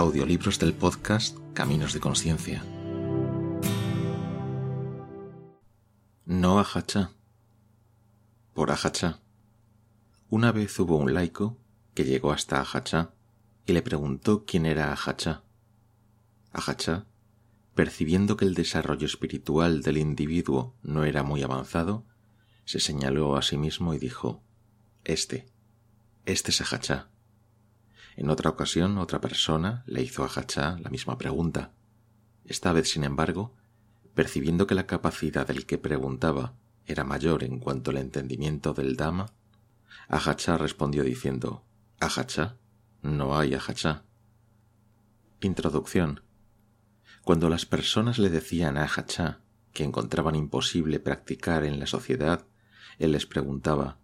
Audiolibros del podcast Caminos de Conciencia. No Ajachá. Por Ajachá. Una vez hubo un laico que llegó hasta Ajachá y le preguntó quién era Ajachá. Ajachá, percibiendo que el desarrollo espiritual del individuo no era muy avanzado, se señaló a sí mismo y dijo, Este, este es Ajachá. En otra ocasión, otra persona le hizo a Hachá la misma pregunta. Esta vez, sin embargo, percibiendo que la capacidad del que preguntaba era mayor en cuanto al entendimiento del Dama, Ajachá respondió diciendo, Ajachá, no hay Ajachá. Introducción. Cuando las personas le decían a Ajachá que encontraban imposible practicar en la sociedad, él les preguntaba,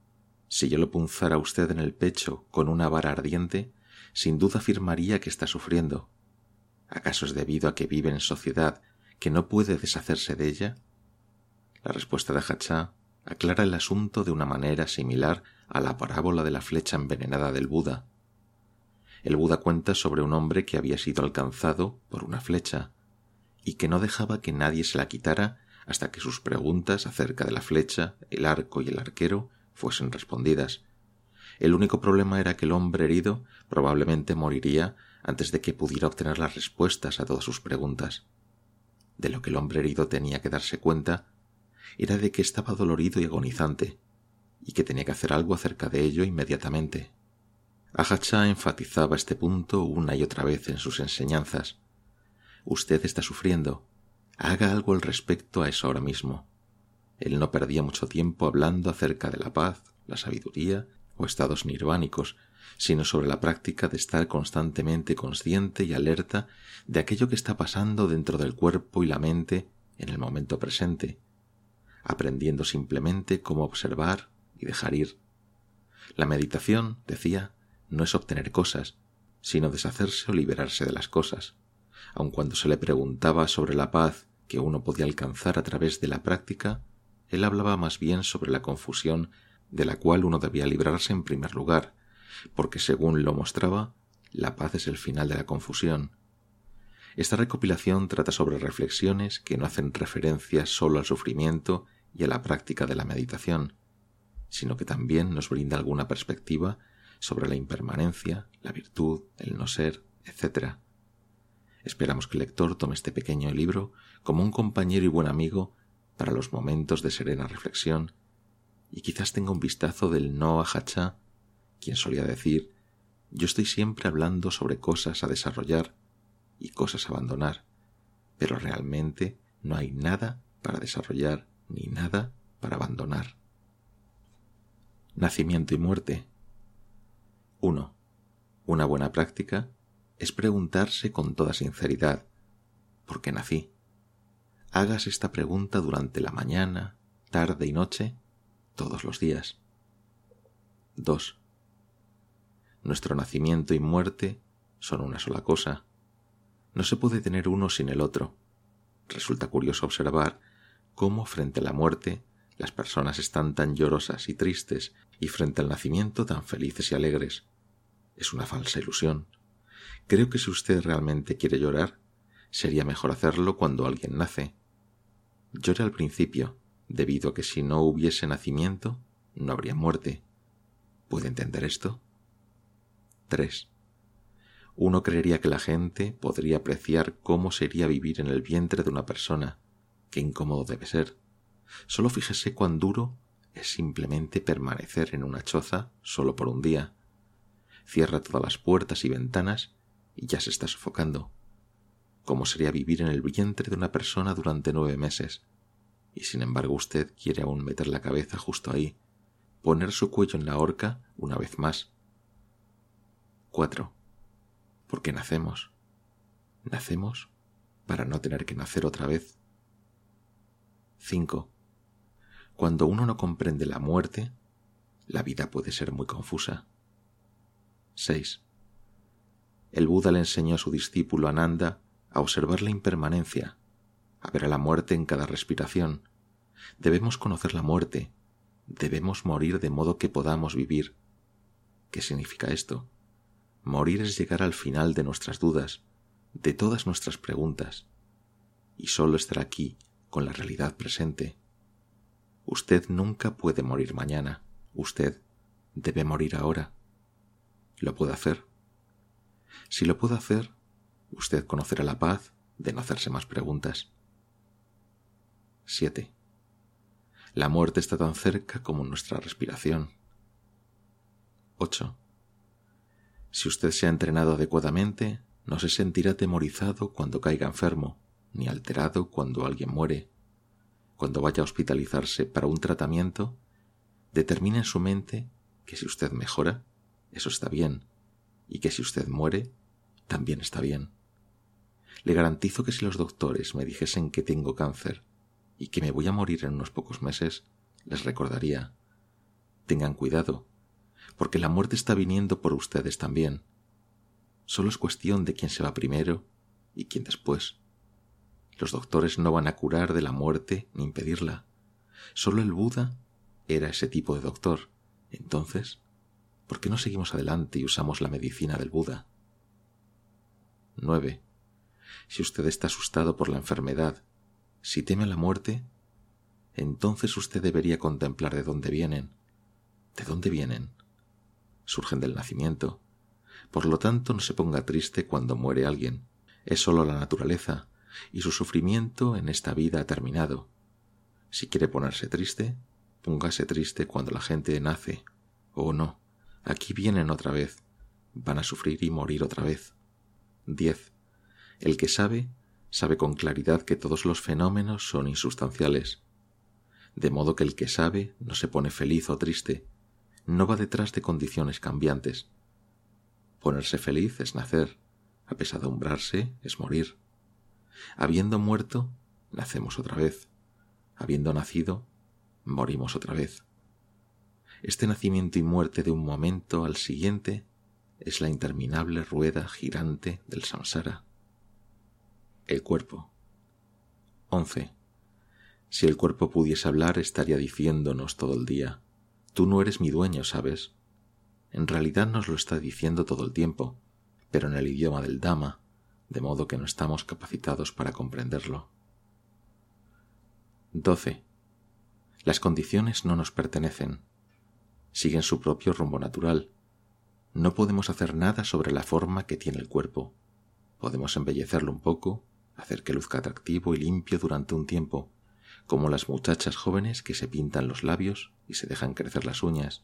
si yo lo punzara usted en el pecho con una vara ardiente, sin duda afirmaría que está sufriendo. ¿Acaso es debido a que vive en sociedad que no puede deshacerse de ella? La respuesta de Hachá aclara el asunto de una manera similar a la parábola de la flecha envenenada del Buda. El Buda cuenta sobre un hombre que había sido alcanzado por una flecha y que no dejaba que nadie se la quitara hasta que sus preguntas acerca de la flecha, el arco y el arquero fuesen respondidas, el único problema era que el hombre herido probablemente moriría antes de que pudiera obtener las respuestas a todas sus preguntas. De lo que el hombre herido tenía que darse cuenta era de que estaba dolorido y agonizante, y que tenía que hacer algo acerca de ello inmediatamente. Ahacha enfatizaba este punto una y otra vez en sus enseñanzas. Usted está sufriendo. Haga algo al respecto a eso ahora mismo. Él no perdía mucho tiempo hablando acerca de la paz, la sabiduría o estados nirvánicos, sino sobre la práctica de estar constantemente consciente y alerta de aquello que está pasando dentro del cuerpo y la mente en el momento presente, aprendiendo simplemente cómo observar y dejar ir. La meditación, decía, no es obtener cosas, sino deshacerse o liberarse de las cosas. Aun cuando se le preguntaba sobre la paz que uno podía alcanzar a través de la práctica, él hablaba más bien sobre la confusión de la cual uno debía librarse en primer lugar, porque según lo mostraba, la paz es el final de la confusión. Esta recopilación trata sobre reflexiones que no hacen referencia solo al sufrimiento y a la práctica de la meditación, sino que también nos brinda alguna perspectiva sobre la impermanencia, la virtud, el no ser, etc. Esperamos que el lector tome este pequeño libro como un compañero y buen amigo para los momentos de serena reflexión y quizás tenga un vistazo del no Hachá, quien solía decir yo estoy siempre hablando sobre cosas a desarrollar y cosas a abandonar, pero realmente no hay nada para desarrollar ni nada para abandonar. Nacimiento y muerte. 1. Una buena práctica es preguntarse con toda sinceridad ¿por qué nací? Hagas esta pregunta durante la mañana, tarde y noche todos los días. 2. Nuestro nacimiento y muerte son una sola cosa. No se puede tener uno sin el otro. Resulta curioso observar cómo frente a la muerte las personas están tan llorosas y tristes y frente al nacimiento tan felices y alegres. Es una falsa ilusión. Creo que si usted realmente quiere llorar, sería mejor hacerlo cuando alguien nace. Llore al principio, debido a que si no hubiese nacimiento, no habría muerte. ¿Puede entender esto? 3. Uno creería que la gente podría apreciar cómo sería vivir en el vientre de una persona. Qué incómodo debe ser. Solo fíjese cuán duro es simplemente permanecer en una choza solo por un día. Cierra todas las puertas y ventanas y ya se está sofocando. ¿Cómo sería vivir en el vientre de una persona durante nueve meses? Y sin embargo usted quiere aún meter la cabeza justo ahí, poner su cuello en la horca una vez más. 4. Porque nacemos. Nacemos para no tener que nacer otra vez. 5. Cuando uno no comprende la muerte, la vida puede ser muy confusa. 6. El Buda le enseñó a su discípulo Ananda a observar la impermanencia a la muerte en cada respiración. Debemos conocer la muerte, debemos morir de modo que podamos vivir. ¿Qué significa esto? Morir es llegar al final de nuestras dudas, de todas nuestras preguntas, y solo estar aquí con la realidad presente. Usted nunca puede morir mañana, usted debe morir ahora. ¿Lo puede hacer? Si lo puede hacer, usted conocerá la paz de no hacerse más preguntas. 7. La muerte está tan cerca como nuestra respiración. 8. Si usted se ha entrenado adecuadamente, no se sentirá temorizado cuando caiga enfermo, ni alterado cuando alguien muere. Cuando vaya a hospitalizarse para un tratamiento, determine en su mente que si usted mejora, eso está bien, y que si usted muere, también está bien. Le garantizo que si los doctores me dijesen que tengo cáncer y que me voy a morir en unos pocos meses, les recordaría, tengan cuidado, porque la muerte está viniendo por ustedes también. Solo es cuestión de quién se va primero y quién después. Los doctores no van a curar de la muerte ni impedirla. Solo el Buda era ese tipo de doctor. Entonces, ¿por qué no seguimos adelante y usamos la medicina del Buda? 9. Si usted está asustado por la enfermedad, si teme a la muerte, entonces usted debería contemplar de dónde vienen. ¿De dónde vienen? Surgen del nacimiento. Por lo tanto, no se ponga triste cuando muere alguien. Es sólo la naturaleza, y su sufrimiento en esta vida ha terminado. Si quiere ponerse triste, póngase triste cuando la gente nace. Oh no, aquí vienen otra vez. Van a sufrir y morir otra vez. 10. El que sabe, sabe con claridad que todos los fenómenos son insustanciales. De modo que el que sabe no se pone feliz o triste, no va detrás de condiciones cambiantes. Ponerse feliz es nacer, apesadumbrarse es morir. Habiendo muerto, nacemos otra vez. Habiendo nacido, morimos otra vez. Este nacimiento y muerte de un momento al siguiente es la interminable rueda girante del samsara. El cuerpo. 11. Si el cuerpo pudiese hablar, estaría diciéndonos todo el día, tú no eres mi dueño, ¿sabes? En realidad nos lo está diciendo todo el tiempo, pero en el idioma del Dama, de modo que no estamos capacitados para comprenderlo. 12. Las condiciones no nos pertenecen, siguen su propio rumbo natural, no podemos hacer nada sobre la forma que tiene el cuerpo. Podemos embellecerlo un poco, hacer que luzca atractivo y limpio durante un tiempo, como las muchachas jóvenes que se pintan los labios y se dejan crecer las uñas,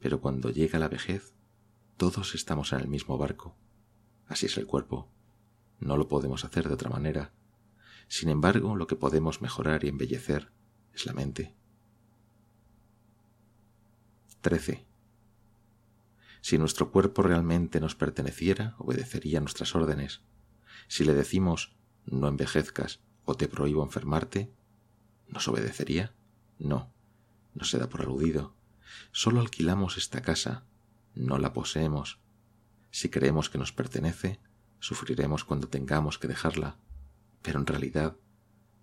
pero cuando llega la vejez, todos estamos en el mismo barco. Así es el cuerpo. No lo podemos hacer de otra manera. Sin embargo, lo que podemos mejorar y embellecer es la mente. 13. Si nuestro cuerpo realmente nos perteneciera, obedecería nuestras órdenes. Si le decimos no envejezcas o te prohíbo enfermarte, ¿nos obedecería? No, no se da por aludido. Solo alquilamos esta casa, no la poseemos. Si creemos que nos pertenece, sufriremos cuando tengamos que dejarla. Pero en realidad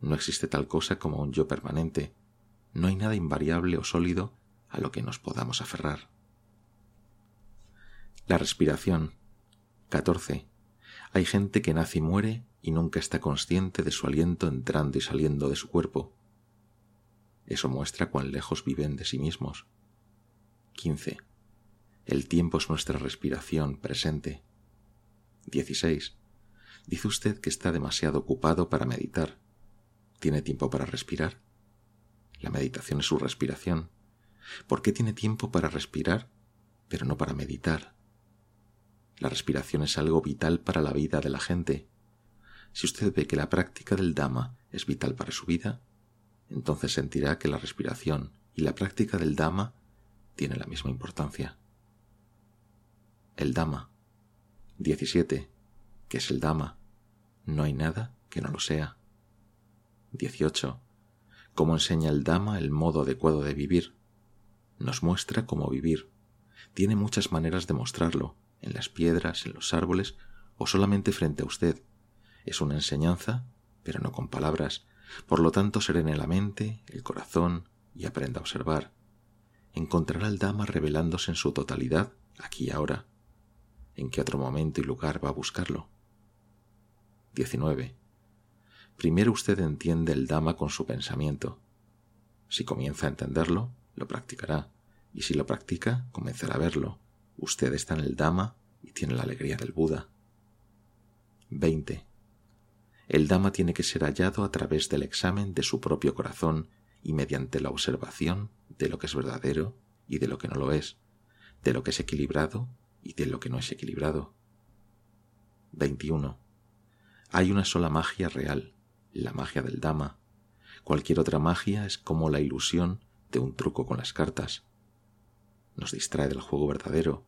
no existe tal cosa como un yo permanente. No hay nada invariable o sólido a lo que nos podamos aferrar. La respiración. 14. Hay gente que nace y muere y nunca está consciente de su aliento entrando y saliendo de su cuerpo. Eso muestra cuán lejos viven de sí mismos. 15. El tiempo es nuestra respiración presente. 16. Dice usted que está demasiado ocupado para meditar. ¿Tiene tiempo para respirar? La meditación es su respiración. ¿Por qué tiene tiempo para respirar, pero no para meditar? La respiración es algo vital para la vida de la gente. Si usted ve que la práctica del Dhamma es vital para su vida, entonces sentirá que la respiración y la práctica del Dhamma tienen la misma importancia. El Dhamma. 17. ¿Qué es el Dhamma? No hay nada que no lo sea. 18. ¿Cómo enseña el Dhamma el modo adecuado de vivir? Nos muestra cómo vivir. Tiene muchas maneras de mostrarlo, en las piedras, en los árboles o solamente frente a usted. Es una enseñanza, pero no con palabras. Por lo tanto, serene la mente, el corazón y aprenda a observar. Encontrará al Dama revelándose en su totalidad, aquí y ahora. en qué otro momento y lugar va a buscarlo. 19. Primero usted entiende el Dama con su pensamiento. Si comienza a entenderlo, lo practicará, y si lo practica, comenzará a verlo. Usted está en el Dama y tiene la alegría del Buda. 20. El Dama tiene que ser hallado a través del examen de su propio corazón y mediante la observación de lo que es verdadero y de lo que no lo es, de lo que es equilibrado y de lo que no es equilibrado. 21. Hay una sola magia real, la magia del Dama. Cualquier otra magia es como la ilusión de un truco con las cartas. Nos distrae del juego verdadero,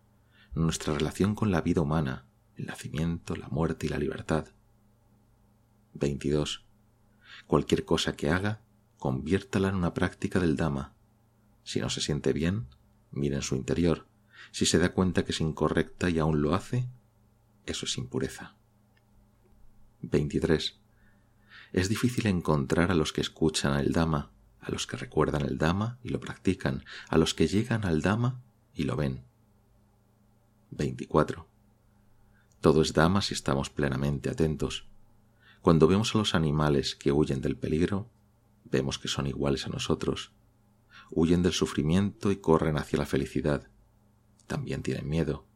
nuestra relación con la vida humana, el nacimiento, la muerte y la libertad. 22. Cualquier cosa que haga, conviértala en una práctica del Dama. Si no se siente bien, mire en su interior. Si se da cuenta que es incorrecta y aún lo hace, eso es impureza. 23. Es difícil encontrar a los que escuchan el Dama, a los que recuerdan el Dama y lo practican, a los que llegan al Dama y lo ven. 24. Todo es Dama si estamos plenamente atentos. Cuando vemos a los animales que huyen del peligro, vemos que son iguales a nosotros. Huyen del sufrimiento y corren hacia la felicidad. También tienen miedo.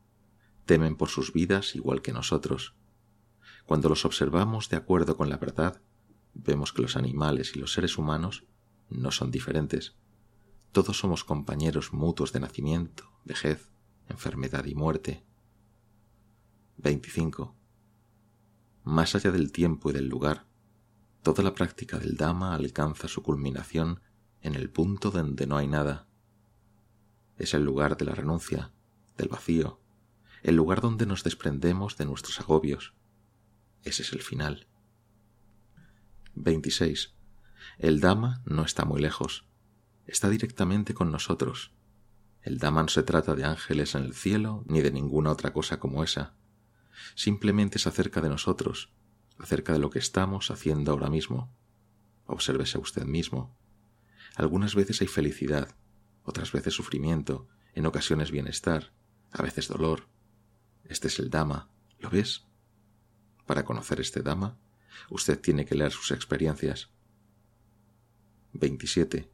Temen por sus vidas igual que nosotros. Cuando los observamos de acuerdo con la verdad, vemos que los animales y los seres humanos no son diferentes. Todos somos compañeros mutuos de nacimiento, vejez, enfermedad y muerte. 25. Más allá del tiempo y del lugar, toda la práctica del Dama alcanza su culminación en el punto donde no hay nada. Es el lugar de la renuncia, del vacío, el lugar donde nos desprendemos de nuestros agobios. Ese es el final. 26. El Dama no está muy lejos, está directamente con nosotros. El Dama no se trata de ángeles en el cielo ni de ninguna otra cosa como esa. Simplemente es acerca de nosotros, acerca de lo que estamos haciendo ahora mismo. Obsérvese usted mismo. Algunas veces hay felicidad, otras veces sufrimiento, en ocasiones bienestar, a veces dolor. Este es el Dama, ¿lo ves? Para conocer este Dama, usted tiene que leer sus experiencias. 27.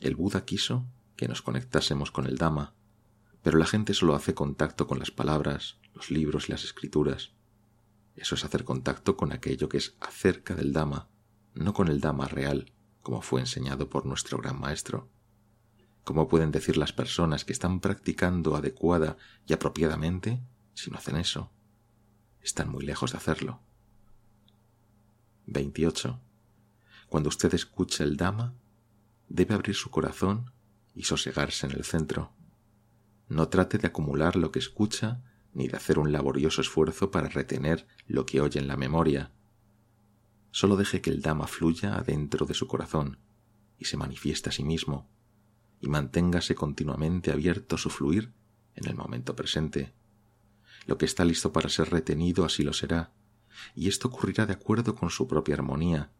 El Buda quiso que nos conectásemos con el Dama, pero la gente solo hace contacto con las palabras, los libros y las escrituras. Eso es hacer contacto con aquello que es acerca del Dama, no con el Dama real, como fue enseñado por nuestro gran maestro. ¿Cómo pueden decir las personas que están practicando adecuada y apropiadamente si no hacen eso? Están muy lejos de hacerlo. 28. Cuando usted escucha el Dama, debe abrir su corazón y sosegarse en el centro. No trate de acumular lo que escucha ni de hacer un laborioso esfuerzo para retener lo que oye en la memoria. Solo deje que el Dama fluya adentro de su corazón y se manifieste a sí mismo, y manténgase continuamente abierto su fluir en el momento presente. Lo que está listo para ser retenido así lo será, y esto ocurrirá de acuerdo con su propia armonía,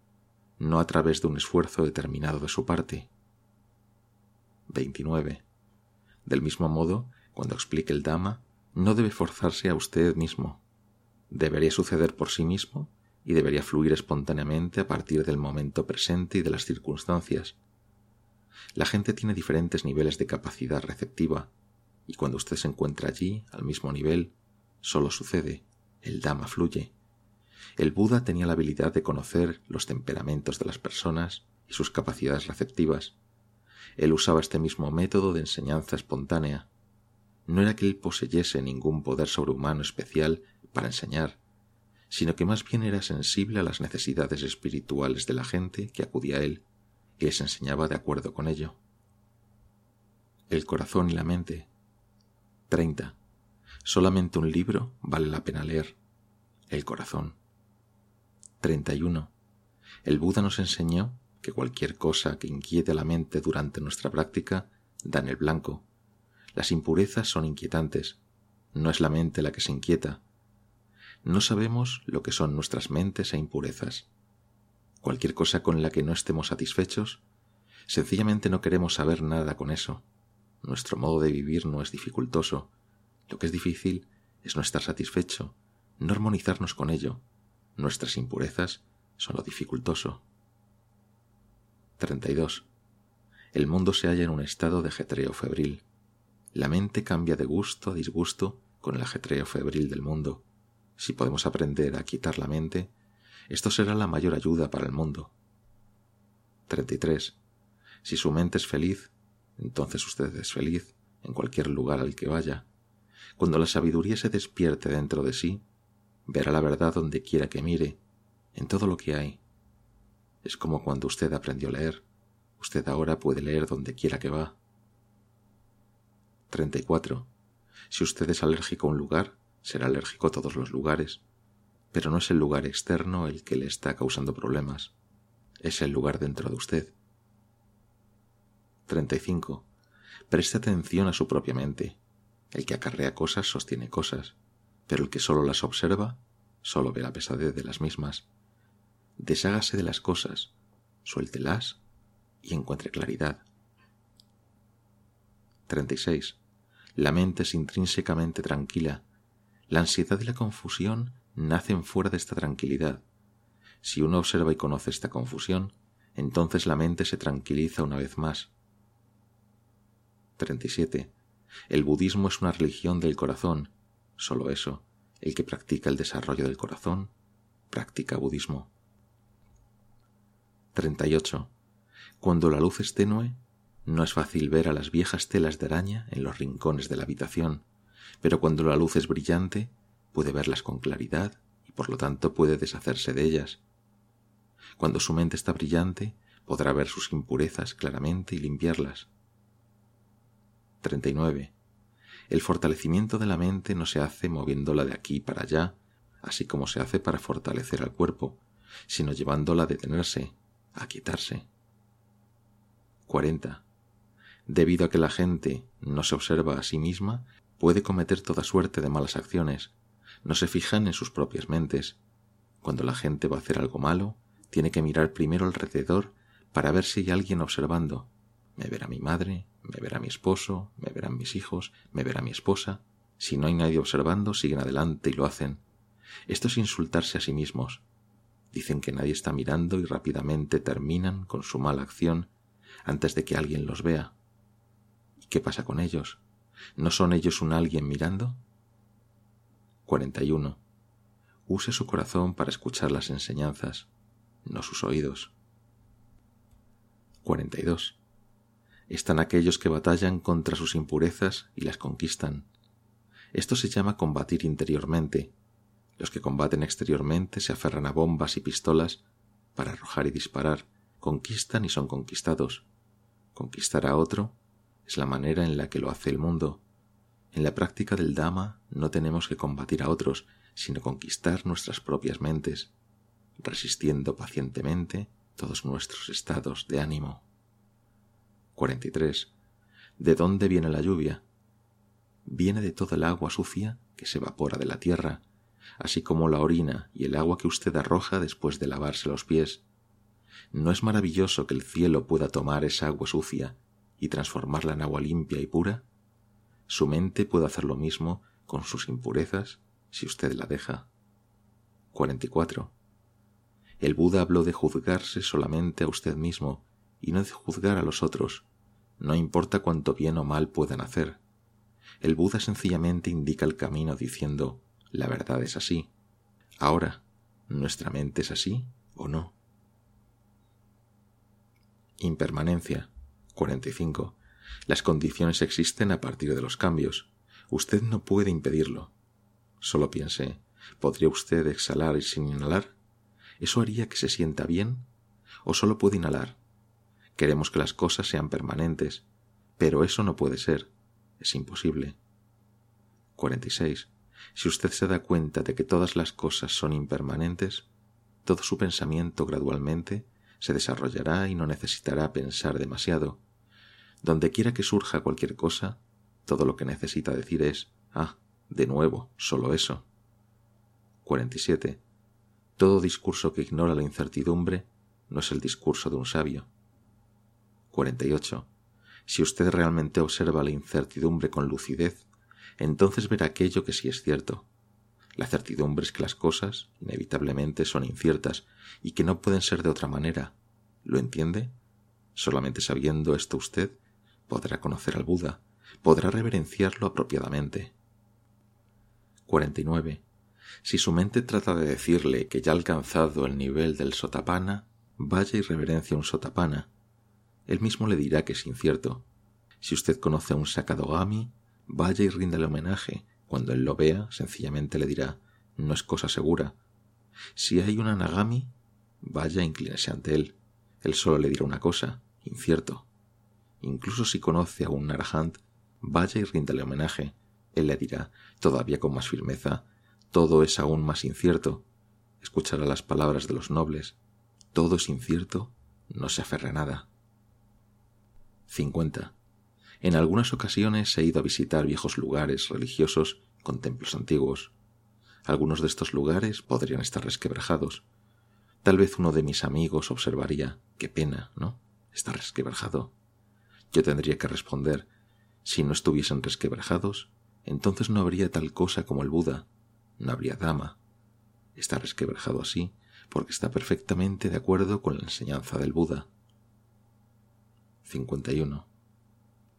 no a través de un esfuerzo determinado de su parte. 29. Del mismo modo, cuando explique el Dama, no debe forzarse a usted mismo. Debería suceder por sí mismo y debería fluir espontáneamente a partir del momento presente y de las circunstancias. La gente tiene diferentes niveles de capacidad receptiva, y cuando usted se encuentra allí, al mismo nivel, solo sucede, el Dama fluye. El Buda tenía la habilidad de conocer los temperamentos de las personas y sus capacidades receptivas. Él usaba este mismo método de enseñanza espontánea. No era que él poseyese ningún poder sobrehumano especial para enseñar, sino que más bien era sensible a las necesidades espirituales de la gente que acudía a él y les enseñaba de acuerdo con ello. El corazón y la mente. 30. Solamente un libro vale la pena leer. El corazón. 31. El Buda nos enseñó que cualquier cosa que inquiete la mente durante nuestra práctica da en el blanco. Las impurezas son inquietantes. No es la mente la que se inquieta. No sabemos lo que son nuestras mentes e impurezas. Cualquier cosa con la que no estemos satisfechos, sencillamente no queremos saber nada con eso. Nuestro modo de vivir no es dificultoso. Lo que es difícil es no estar satisfecho, no armonizarnos con ello. Nuestras impurezas son lo dificultoso. 32. El mundo se halla en un estado de ajetreo febril. La mente cambia de gusto a disgusto con el ajetreo febril del mundo. Si podemos aprender a quitar la mente, esto será la mayor ayuda para el mundo. 33. Si su mente es feliz, entonces usted es feliz en cualquier lugar al que vaya. Cuando la sabiduría se despierte dentro de sí, verá la verdad donde quiera que mire, en todo lo que hay. Es como cuando usted aprendió a leer. Usted ahora puede leer donde quiera que va. 34. Si usted es alérgico a un lugar, será alérgico a todos los lugares, pero no es el lugar externo el que le está causando problemas, es el lugar dentro de usted. 35. Preste atención a su propia mente. El que acarrea cosas sostiene cosas, pero el que solo las observa solo ve la pesadez de las mismas. Deshágase de las cosas, suéltelas y encuentre claridad. 36. La mente es intrínsecamente tranquila. La ansiedad y la confusión nacen fuera de esta tranquilidad. Si uno observa y conoce esta confusión, entonces la mente se tranquiliza una vez más. 37. El budismo es una religión del corazón. Solo eso, el que practica el desarrollo del corazón, practica budismo. 38. Cuando la luz es tenue, no es fácil ver a las viejas telas de araña en los rincones de la habitación, pero cuando la luz es brillante, puede verlas con claridad y por lo tanto puede deshacerse de ellas. Cuando su mente está brillante, podrá ver sus impurezas claramente y limpiarlas. 39. El fortalecimiento de la mente no se hace moviéndola de aquí para allá, así como se hace para fortalecer al cuerpo, sino llevándola a detenerse, a quitarse. 40. Debido a que la gente no se observa a sí misma, puede cometer toda suerte de malas acciones, no se fijan en sus propias mentes. Cuando la gente va a hacer algo malo, tiene que mirar primero alrededor para ver si hay alguien observando. Me verá mi madre, me verá mi esposo, me verán mis hijos, me verá mi esposa. Si no hay nadie observando, siguen adelante y lo hacen. Esto es insultarse a sí mismos. Dicen que nadie está mirando y rápidamente terminan con su mala acción antes de que alguien los vea. ¿Y qué pasa con ellos? ¿No son ellos un alguien mirando? 41. Use su corazón para escuchar las enseñanzas, no sus oídos. 42 están aquellos que batallan contra sus impurezas y las conquistan. Esto se llama combatir interiormente. Los que combaten exteriormente se aferran a bombas y pistolas para arrojar y disparar, conquistan y son conquistados. Conquistar a otro es la manera en la que lo hace el mundo. En la práctica del Dama no tenemos que combatir a otros, sino conquistar nuestras propias mentes, resistiendo pacientemente todos nuestros estados de ánimo. 43. ¿De dónde viene la lluvia? Viene de toda el agua sucia que se evapora de la tierra, así como la orina y el agua que usted arroja después de lavarse los pies. ¿No es maravilloso que el cielo pueda tomar esa agua sucia y transformarla en agua limpia y pura? Su mente puede hacer lo mismo con sus impurezas si usted la deja. 44. El Buda habló de juzgarse solamente a usted mismo y no de juzgar a los otros, no importa cuánto bien o mal puedan hacer. El Buda sencillamente indica el camino diciendo, la verdad es así. Ahora, ¿nuestra mente es así o no? Impermanencia. 45. Las condiciones existen a partir de los cambios. Usted no puede impedirlo. Solo piense, ¿podría usted exhalar sin inhalar? ¿Eso haría que se sienta bien? ¿O solo puede inhalar? Queremos que las cosas sean permanentes, pero eso no puede ser, es imposible. 46. Si usted se da cuenta de que todas las cosas son impermanentes, todo su pensamiento gradualmente se desarrollará y no necesitará pensar demasiado. Donde quiera que surja cualquier cosa, todo lo que necesita decir es, ah, de nuevo, solo eso. 47. Todo discurso que ignora la incertidumbre no es el discurso de un sabio. 48. Si usted realmente observa la incertidumbre con lucidez, entonces verá aquello que sí es cierto. La certidumbre es que las cosas, inevitablemente, son inciertas y que no pueden ser de otra manera. ¿Lo entiende? Solamente sabiendo esto usted podrá conocer al Buda, podrá reverenciarlo apropiadamente. 49. Si su mente trata de decirle que ya ha alcanzado el nivel del sotapana, vaya y reverencia un sotapana. Él mismo le dirá que es incierto. Si usted conoce a un sakadogami, vaya y ríndale homenaje. Cuando él lo vea, sencillamente le dirá no es cosa segura. Si hay un anagami, vaya inclínese ante él. Él solo le dirá una cosa, incierto. Incluso si conoce a un narahant, vaya y ríndale homenaje. Él le dirá, todavía con más firmeza, todo es aún más incierto. Escuchará las palabras de los nobles. Todo es incierto, no se aferra nada. 50. En algunas ocasiones he ido a visitar viejos lugares religiosos con templos antiguos. Algunos de estos lugares podrían estar resquebrajados. Tal vez uno de mis amigos observaría, qué pena, ¿no? Está resquebrajado. Yo tendría que responder, si no estuviesen resquebrajados, entonces no habría tal cosa como el Buda, no habría Dama. Está resquebrajado así porque está perfectamente de acuerdo con la enseñanza del Buda. 51.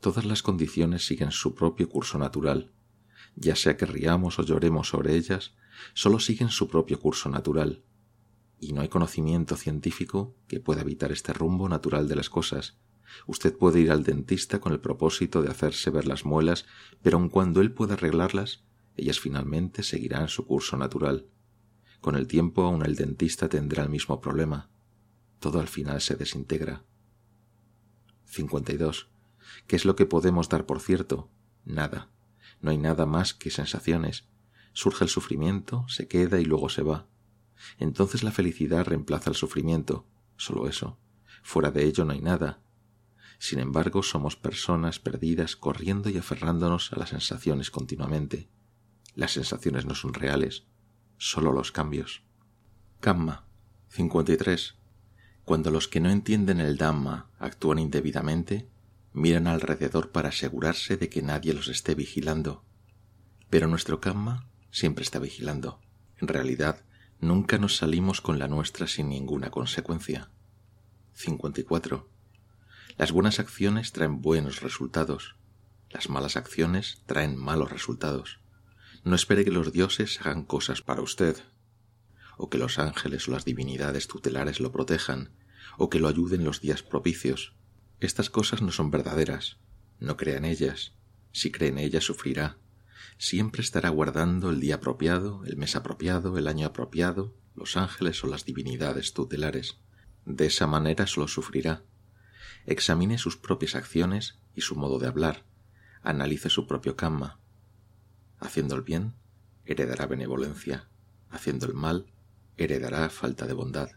Todas las condiciones siguen su propio curso natural. Ya sea que riamos o lloremos sobre ellas, solo siguen su propio curso natural. Y no hay conocimiento científico que pueda evitar este rumbo natural de las cosas, Usted puede ir al dentista con el propósito de hacerse ver las muelas, pero aun cuando él pueda arreglarlas, ellas finalmente seguirán su curso natural. Con el tiempo aún el dentista tendrá el mismo problema. Todo al final se desintegra. 52. ¿Qué es lo que podemos dar por cierto? Nada. No hay nada más que sensaciones. Surge el sufrimiento, se queda y luego se va. Entonces la felicidad reemplaza el sufrimiento. Solo eso. Fuera de ello no hay nada, sin embargo, somos personas perdidas corriendo y aferrándonos a las sensaciones continuamente. Las sensaciones no son reales, solo los cambios. Kamma 53. Cuando los que no entienden el Dhamma actúan indebidamente, miran alrededor para asegurarse de que nadie los esté vigilando. Pero nuestro Kamma siempre está vigilando. En realidad, nunca nos salimos con la nuestra sin ninguna consecuencia. 54. Las buenas acciones traen buenos resultados. Las malas acciones traen malos resultados. No espere que los dioses hagan cosas para usted, o que los ángeles o las divinidades tutelares lo protejan, o que lo ayuden los días propicios. Estas cosas no son verdaderas. No crea en ellas. Si cree en ellas sufrirá. Siempre estará guardando el día apropiado, el mes apropiado, el año apropiado, los ángeles o las divinidades tutelares. De esa manera solo sufrirá examine sus propias acciones y su modo de hablar, analice su propio karma. Haciendo el bien, heredará benevolencia, haciendo el mal, heredará falta de bondad.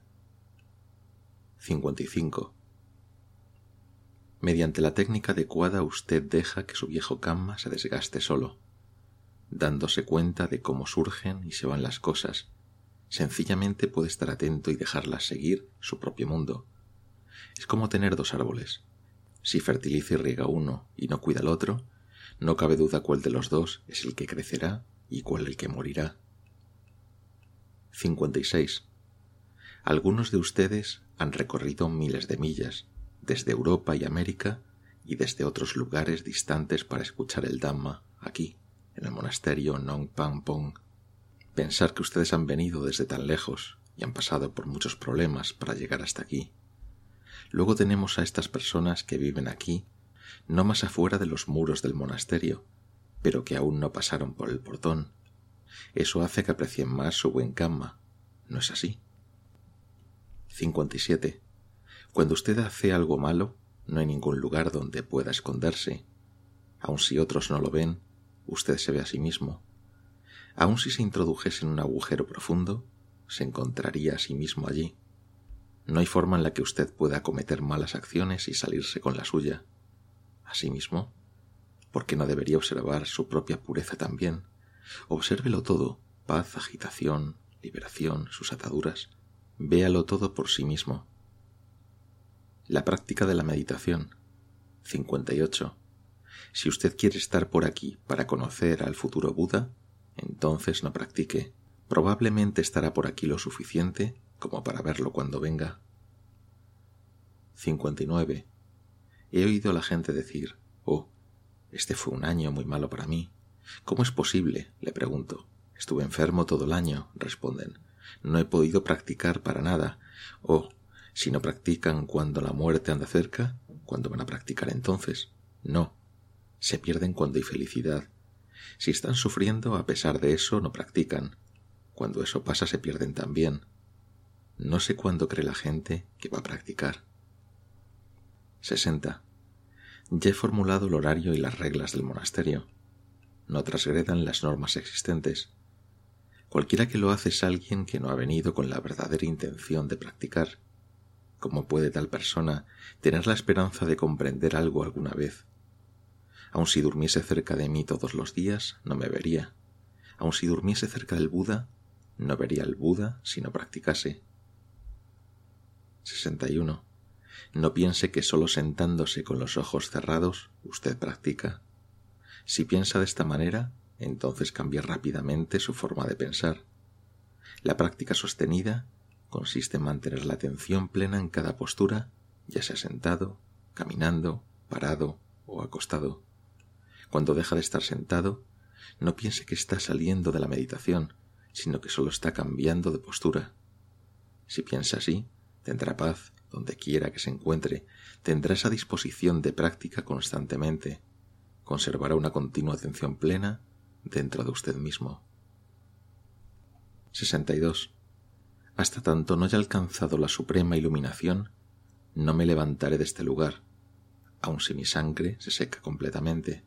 55. Mediante la técnica adecuada usted deja que su viejo karma se desgaste solo, dándose cuenta de cómo surgen y se van las cosas. Sencillamente puede estar atento y dejarlas seguir su propio mundo, es como tener dos árboles. Si fertiliza y riega uno y no cuida el otro, no cabe duda cuál de los dos es el que crecerá y cuál el que morirá. 56. Algunos de ustedes han recorrido miles de millas, desde Europa y América y desde otros lugares distantes para escuchar el Dhamma aquí, en el monasterio Nong Pang Pong. Pensar que ustedes han venido desde tan lejos y han pasado por muchos problemas para llegar hasta aquí Luego tenemos a estas personas que viven aquí, no más afuera de los muros del monasterio, pero que aún no pasaron por el portón. Eso hace que aprecien más su buen cama. ¿No es así? 57. Cuando usted hace algo malo, no hay ningún lugar donde pueda esconderse. Aun si otros no lo ven, usted se ve a sí mismo. Aun si se introdujese en un agujero profundo, se encontraría a sí mismo allí. No hay forma en la que usted pueda cometer malas acciones y salirse con la suya. Asimismo, ¿por qué no debería observar su propia pureza también? Obsérvelo todo, paz, agitación, liberación, sus ataduras. Véalo todo por sí mismo. La práctica de la meditación. 58. Si usted quiere estar por aquí para conocer al futuro Buda, entonces no practique. Probablemente estará por aquí lo suficiente como para verlo cuando venga. 59. He oído a la gente decir, oh, este fue un año muy malo para mí. ¿Cómo es posible? le pregunto. Estuve enfermo todo el año, responden. No he podido practicar para nada. Oh, si no practican cuando la muerte anda cerca, ¿cuándo van a practicar entonces? No. Se pierden cuando hay felicidad. Si están sufriendo, a pesar de eso, no practican. Cuando eso pasa, se pierden también. No sé cuándo cree la gente que va a practicar. 60. Ya he formulado el horario y las reglas del monasterio. No transgredan las normas existentes. Cualquiera que lo hace es alguien que no ha venido con la verdadera intención de practicar. ¿Cómo puede tal persona tener la esperanza de comprender algo alguna vez? Aun si durmiese cerca de mí todos los días, no me vería. Aun si durmiese cerca del Buda, no vería al Buda si no practicase. 61. No piense que solo sentándose con los ojos cerrados usted practica. Si piensa de esta manera, entonces cambia rápidamente su forma de pensar. La práctica sostenida consiste en mantener la atención plena en cada postura, ya sea sentado, caminando, parado o acostado. Cuando deja de estar sentado, no piense que está saliendo de la meditación, sino que solo está cambiando de postura. Si piensa así, tendrá paz donde quiera que se encuentre, tendrá esa disposición de práctica constantemente, conservará una continua atención plena dentro de usted mismo. 62. Hasta tanto no haya alcanzado la suprema iluminación, no me levantaré de este lugar, aun si mi sangre se seca completamente.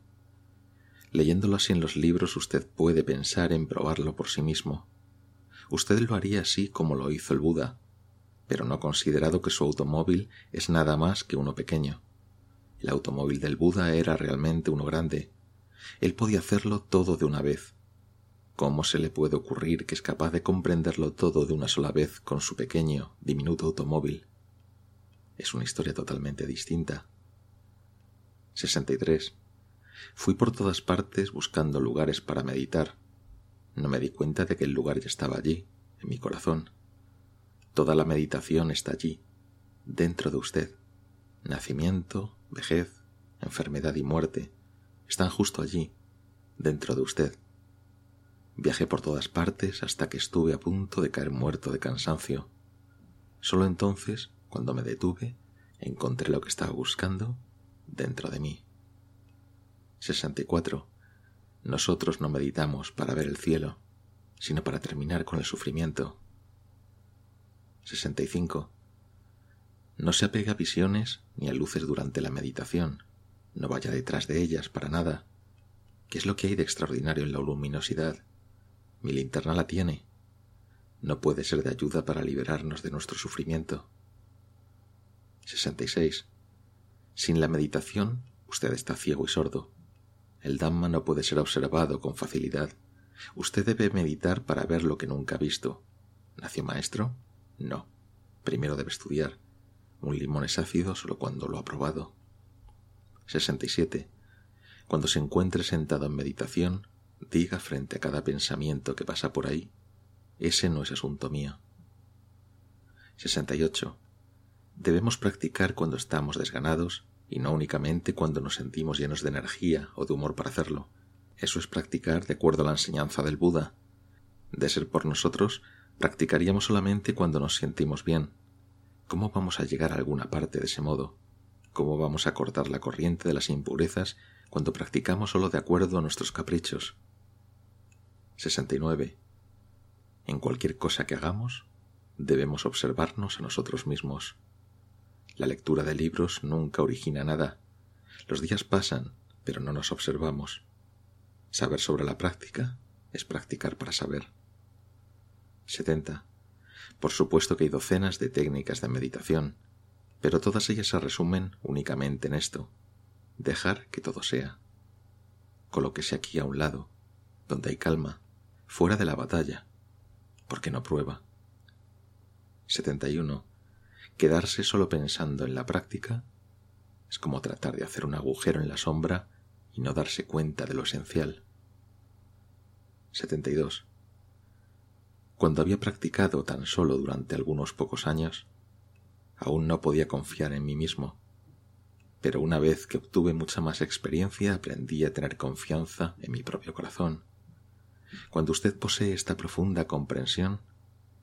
Leyéndolo así en los libros usted puede pensar en probarlo por sí mismo. Usted lo haría así como lo hizo el Buda, pero no considerado que su automóvil es nada más que uno pequeño. El automóvil del Buda era realmente uno grande, él podía hacerlo todo de una vez. ¿Cómo se le puede ocurrir que es capaz de comprenderlo todo de una sola vez con su pequeño, diminuto automóvil? Es una historia totalmente distinta. 63. Fui por todas partes buscando lugares para meditar. No me di cuenta de que el lugar ya estaba allí, en mi corazón. Toda la meditación está allí, dentro de usted. Nacimiento, vejez, enfermedad y muerte están justo allí, dentro de usted. Viajé por todas partes hasta que estuve a punto de caer muerto de cansancio. Solo entonces, cuando me detuve, encontré lo que estaba buscando dentro de mí. 64. Nosotros no meditamos para ver el cielo, sino para terminar con el sufrimiento. 65. No se apega a visiones ni a luces durante la meditación, no vaya detrás de ellas para nada. ¿Qué es lo que hay de extraordinario en la luminosidad? Mi linterna la tiene. No puede ser de ayuda para liberarnos de nuestro sufrimiento. 66. Sin la meditación, usted está ciego y sordo. El Dhamma no puede ser observado con facilidad. Usted debe meditar para ver lo que nunca ha visto. ¿Nació maestro? No. Primero debe estudiar. Un limón es ácido solo cuando lo ha probado. 67. Cuando se encuentre sentado en meditación, diga frente a cada pensamiento que pasa por ahí, ese no es asunto mío. 68. Debemos practicar cuando estamos desganados y no únicamente cuando nos sentimos llenos de energía o de humor para hacerlo. Eso es practicar de acuerdo a la enseñanza del Buda. De ser por nosotros, practicaríamos solamente cuando nos sentimos bien. ¿Cómo vamos a llegar a alguna parte de ese modo? ¿Cómo vamos a cortar la corriente de las impurezas cuando practicamos solo de acuerdo a nuestros caprichos? 69. En cualquier cosa que hagamos, debemos observarnos a nosotros mismos. La lectura de libros nunca origina nada. Los días pasan, pero no nos observamos. Saber sobre la práctica es practicar para saber. 70. Por supuesto que hay docenas de técnicas de meditación, pero todas ellas se resumen únicamente en esto, dejar que todo sea. Colóquese aquí a un lado, donde hay calma, fuera de la batalla, porque no prueba. 71. Quedarse solo pensando en la práctica es como tratar de hacer un agujero en la sombra y no darse cuenta de lo esencial. 72. Cuando había practicado tan solo durante algunos pocos años, aún no podía confiar en mí mismo, pero una vez que obtuve mucha más experiencia aprendí a tener confianza en mi propio corazón. Cuando usted posee esta profunda comprensión,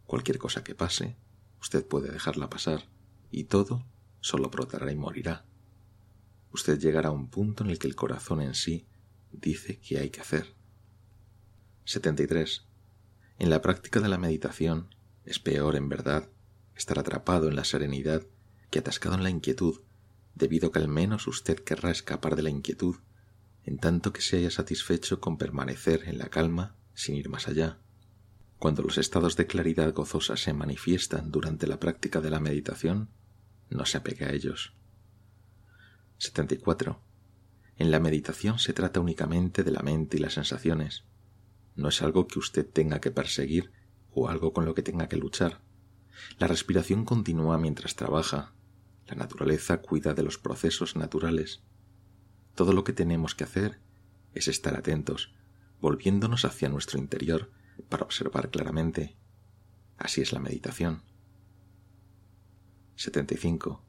cualquier cosa que pase, usted puede dejarla pasar, y todo solo brotará y morirá. Usted llegará a un punto en el que el corazón en sí dice que hay que hacer. 73. En la práctica de la meditación es peor, en verdad, estar atrapado en la serenidad que atascado en la inquietud, debido que al menos usted querrá escapar de la inquietud, en tanto que se haya satisfecho con permanecer en la calma sin ir más allá. Cuando los estados de claridad gozosa se manifiestan durante la práctica de la meditación, no se apegue a ellos. 74. En la meditación se trata únicamente de la mente y las sensaciones. No es algo que usted tenga que perseguir o algo con lo que tenga que luchar. La respiración continúa mientras trabaja. La naturaleza cuida de los procesos naturales. Todo lo que tenemos que hacer es estar atentos, volviéndonos hacia nuestro interior para observar claramente. Así es la meditación. 75.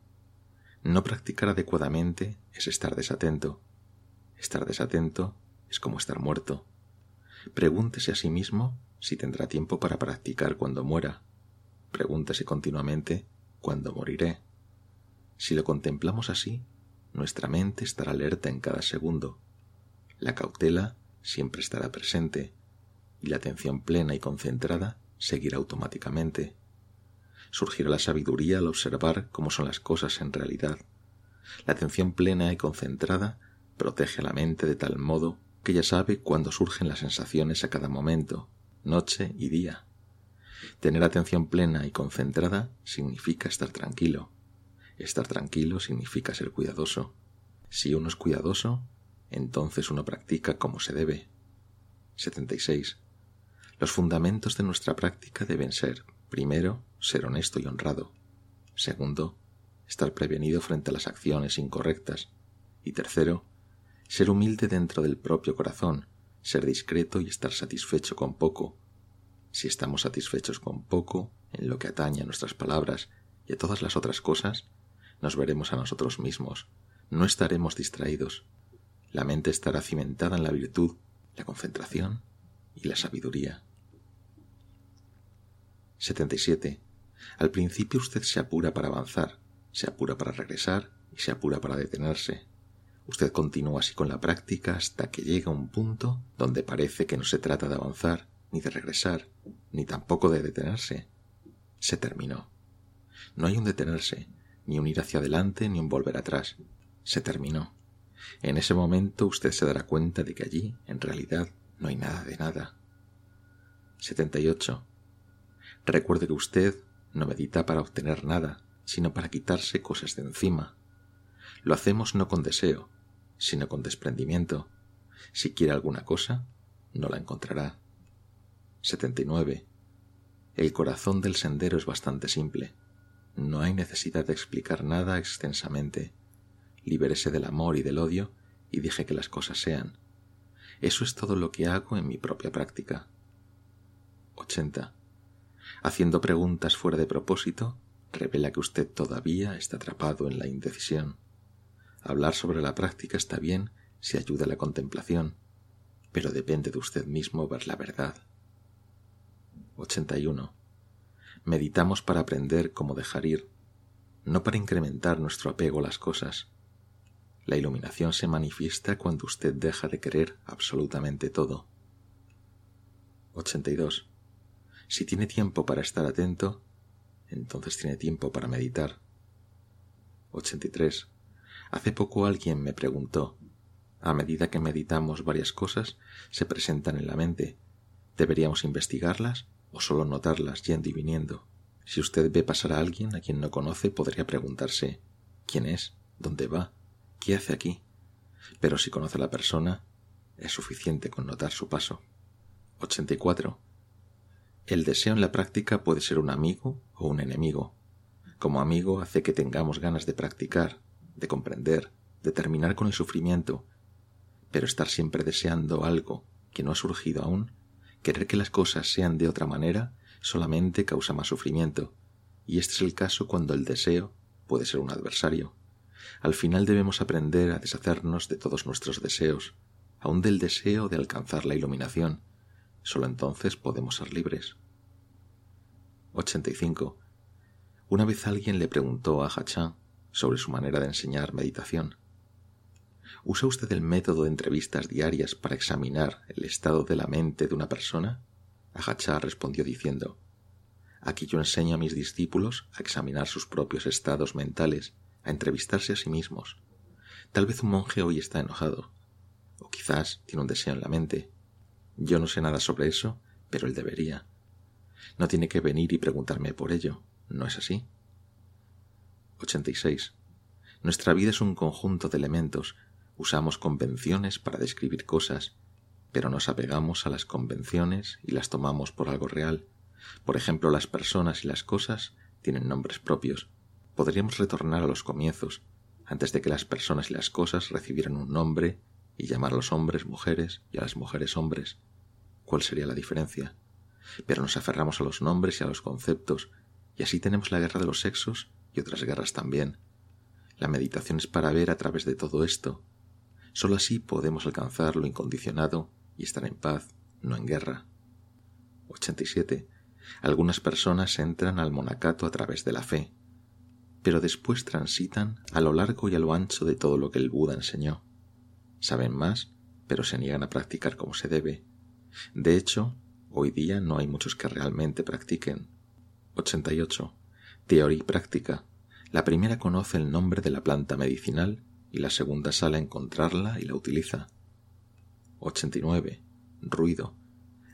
No practicar adecuadamente es estar desatento. Estar desatento es como estar muerto. Pregúntese a sí mismo si tendrá tiempo para practicar cuando muera. Pregúntese continuamente cuándo moriré. Si lo contemplamos así, nuestra mente estará alerta en cada segundo. La cautela siempre estará presente y la atención plena y concentrada seguirá automáticamente surgirá la sabiduría al observar cómo son las cosas en realidad. La atención plena y concentrada protege a la mente de tal modo que ya sabe cuándo surgen las sensaciones a cada momento, noche y día. Tener atención plena y concentrada significa estar tranquilo. Estar tranquilo significa ser cuidadoso. Si uno es cuidadoso, entonces uno practica como se debe. 76. Los fundamentos de nuestra práctica deben ser, primero, ser honesto y honrado. Segundo, estar prevenido frente a las acciones incorrectas. Y tercero, ser humilde dentro del propio corazón, ser discreto y estar satisfecho con poco. Si estamos satisfechos con poco en lo que atañe a nuestras palabras y a todas las otras cosas, nos veremos a nosotros mismos, no estaremos distraídos. La mente estará cimentada en la virtud, la concentración y la sabiduría. 77. Al principio usted se apura para avanzar, se apura para regresar y se apura para detenerse. Usted continúa así con la práctica hasta que llega un punto donde parece que no se trata de avanzar, ni de regresar, ni tampoco de detenerse. Se terminó. No hay un detenerse, ni un ir hacia adelante, ni un volver atrás. Se terminó. En ese momento usted se dará cuenta de que allí, en realidad, no hay nada de nada. 78. Recuerde que usted no medita para obtener nada, sino para quitarse cosas de encima. Lo hacemos no con deseo, sino con desprendimiento. Si quiere alguna cosa, no la encontrará. 79. El corazón del sendero es bastante simple. No hay necesidad de explicar nada extensamente. Libérese del amor y del odio y dije que las cosas sean. Eso es todo lo que hago en mi propia práctica. 80 haciendo preguntas fuera de propósito, revela que usted todavía está atrapado en la indecisión. Hablar sobre la práctica está bien si ayuda a la contemplación, pero depende de usted mismo ver la verdad. 81. Meditamos para aprender cómo dejar ir, no para incrementar nuestro apego a las cosas. La iluminación se manifiesta cuando usted deja de querer absolutamente todo. 82. Si tiene tiempo para estar atento, entonces tiene tiempo para meditar. 83. Hace poco alguien me preguntó, a medida que meditamos varias cosas, se presentan en la mente. ¿Deberíamos investigarlas o solo notarlas yendo y viniendo? Si usted ve pasar a alguien a quien no conoce, podría preguntarse ¿quién es? ¿Dónde va? ¿Qué hace aquí? Pero si conoce a la persona, es suficiente con notar su paso. 84. El deseo en la práctica puede ser un amigo o un enemigo. Como amigo hace que tengamos ganas de practicar, de comprender, de terminar con el sufrimiento, pero estar siempre deseando algo que no ha surgido aún, querer que las cosas sean de otra manera, solamente causa más sufrimiento, y este es el caso cuando el deseo puede ser un adversario. Al final debemos aprender a deshacernos de todos nuestros deseos, aun del deseo de alcanzar la iluminación. Solo entonces podemos ser libres. 85. Una vez alguien le preguntó a Hachan sobre su manera de enseñar meditación. ¿Usa usted el método de entrevistas diarias para examinar el estado de la mente de una persona? Hachá respondió diciendo Aquí yo enseño a mis discípulos a examinar sus propios estados mentales, a entrevistarse a sí mismos. Tal vez un monje hoy está enojado, o quizás tiene un deseo en la mente. Yo no sé nada sobre eso, pero él debería. No tiene que venir y preguntarme por ello, ¿no es así? 86. Nuestra vida es un conjunto de elementos. Usamos convenciones para describir cosas, pero nos apegamos a las convenciones y las tomamos por algo real. Por ejemplo, las personas y las cosas tienen nombres propios. Podríamos retornar a los comienzos, antes de que las personas y las cosas recibieran un nombre y llamar a los hombres mujeres y a las mujeres hombres. ¿Cuál sería la diferencia? Pero nos aferramos a los nombres y a los conceptos, y así tenemos la guerra de los sexos y otras guerras también. La meditación es para ver a través de todo esto. Solo así podemos alcanzar lo incondicionado y estar en paz, no en guerra. 87. Algunas personas entran al monacato a través de la fe, pero después transitan a lo largo y a lo ancho de todo lo que el Buda enseñó. Saben más, pero se niegan a practicar como se debe. De hecho, hoy día no hay muchos que realmente practiquen. 88. Teoría y práctica. La primera conoce el nombre de la planta medicinal y la segunda sale a encontrarla y la utiliza. 89. Ruido.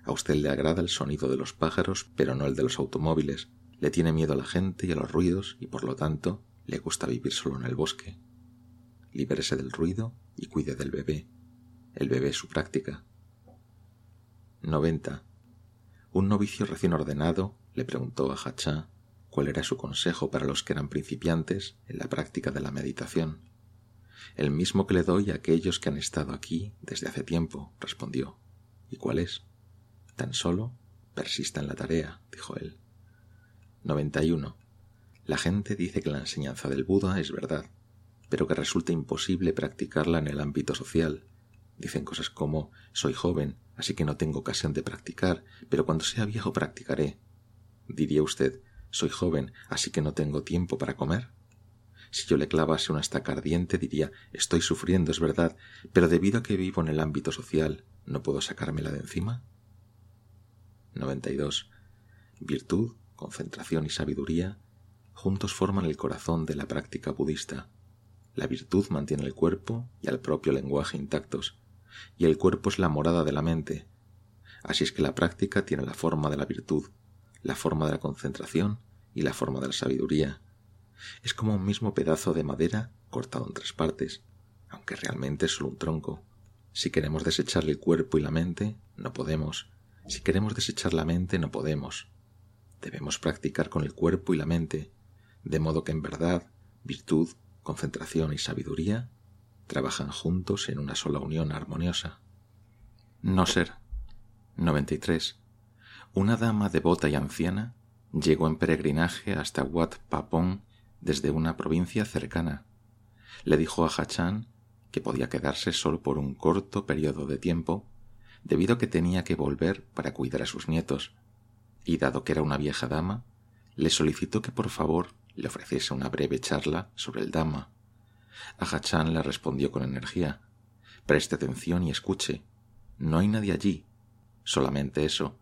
A usted le agrada el sonido de los pájaros, pero no el de los automóviles. Le tiene miedo a la gente y a los ruidos y por lo tanto le gusta vivir solo en el bosque. Libérese del ruido y cuide del bebé. El bebé es su práctica. 90. Un novicio recién ordenado le preguntó a Hachá cuál era su consejo para los que eran principiantes en la práctica de la meditación. El mismo que le doy a aquellos que han estado aquí desde hace tiempo, respondió. ¿Y cuál es? Tan solo persista en la tarea, dijo él. 91. La gente dice que la enseñanza del Buda es verdad, pero que resulta imposible practicarla en el ámbito social. Dicen cosas como soy joven, así que no tengo ocasión de practicar, pero cuando sea viejo practicaré. Diría usted soy joven, así que no tengo tiempo para comer. Si yo le clavase una estaca ardiente diría estoy sufriendo, es verdad, pero debido a que vivo en el ámbito social, ¿no puedo sacármela de encima? 92. Virtud, concentración y sabiduría juntos forman el corazón de la práctica budista. La virtud mantiene el cuerpo y al propio lenguaje intactos, y el cuerpo es la morada de la mente. Así es que la práctica tiene la forma de la virtud, la forma de la concentración y la forma de la sabiduría. Es como un mismo pedazo de madera cortado en tres partes, aunque realmente es solo un tronco. Si queremos desechar el cuerpo y la mente, no podemos. Si queremos desechar la mente, no podemos. Debemos practicar con el cuerpo y la mente, de modo que en verdad, virtud, concentración y sabiduría trabajan juntos en una sola unión armoniosa. No ser. 93. Una dama devota y anciana llegó en peregrinaje hasta Wat Papong desde una provincia cercana. Le dijo a Hachan que podía quedarse solo por un corto periodo de tiempo, debido a que tenía que volver para cuidar a sus nietos, y dado que era una vieja dama, le solicitó que por favor le ofreciese una breve charla sobre el Dhamma. Hachan le respondió con energía Preste atención y escuche. No hay nadie allí. Solamente eso.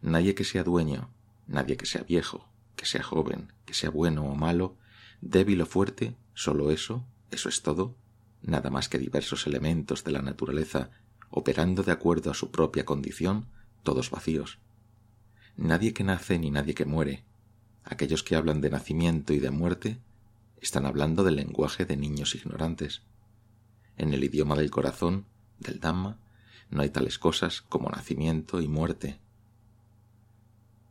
Nadie que sea dueño, nadie que sea viejo, que sea joven, que sea bueno o malo, débil o fuerte, solo eso, eso es todo, nada más que diversos elementos de la naturaleza operando de acuerdo a su propia condición, todos vacíos. Nadie que nace ni nadie que muere. Aquellos que hablan de nacimiento y de muerte están hablando del lenguaje de niños ignorantes. En el idioma del corazón, del Dhamma, no hay tales cosas como nacimiento y muerte.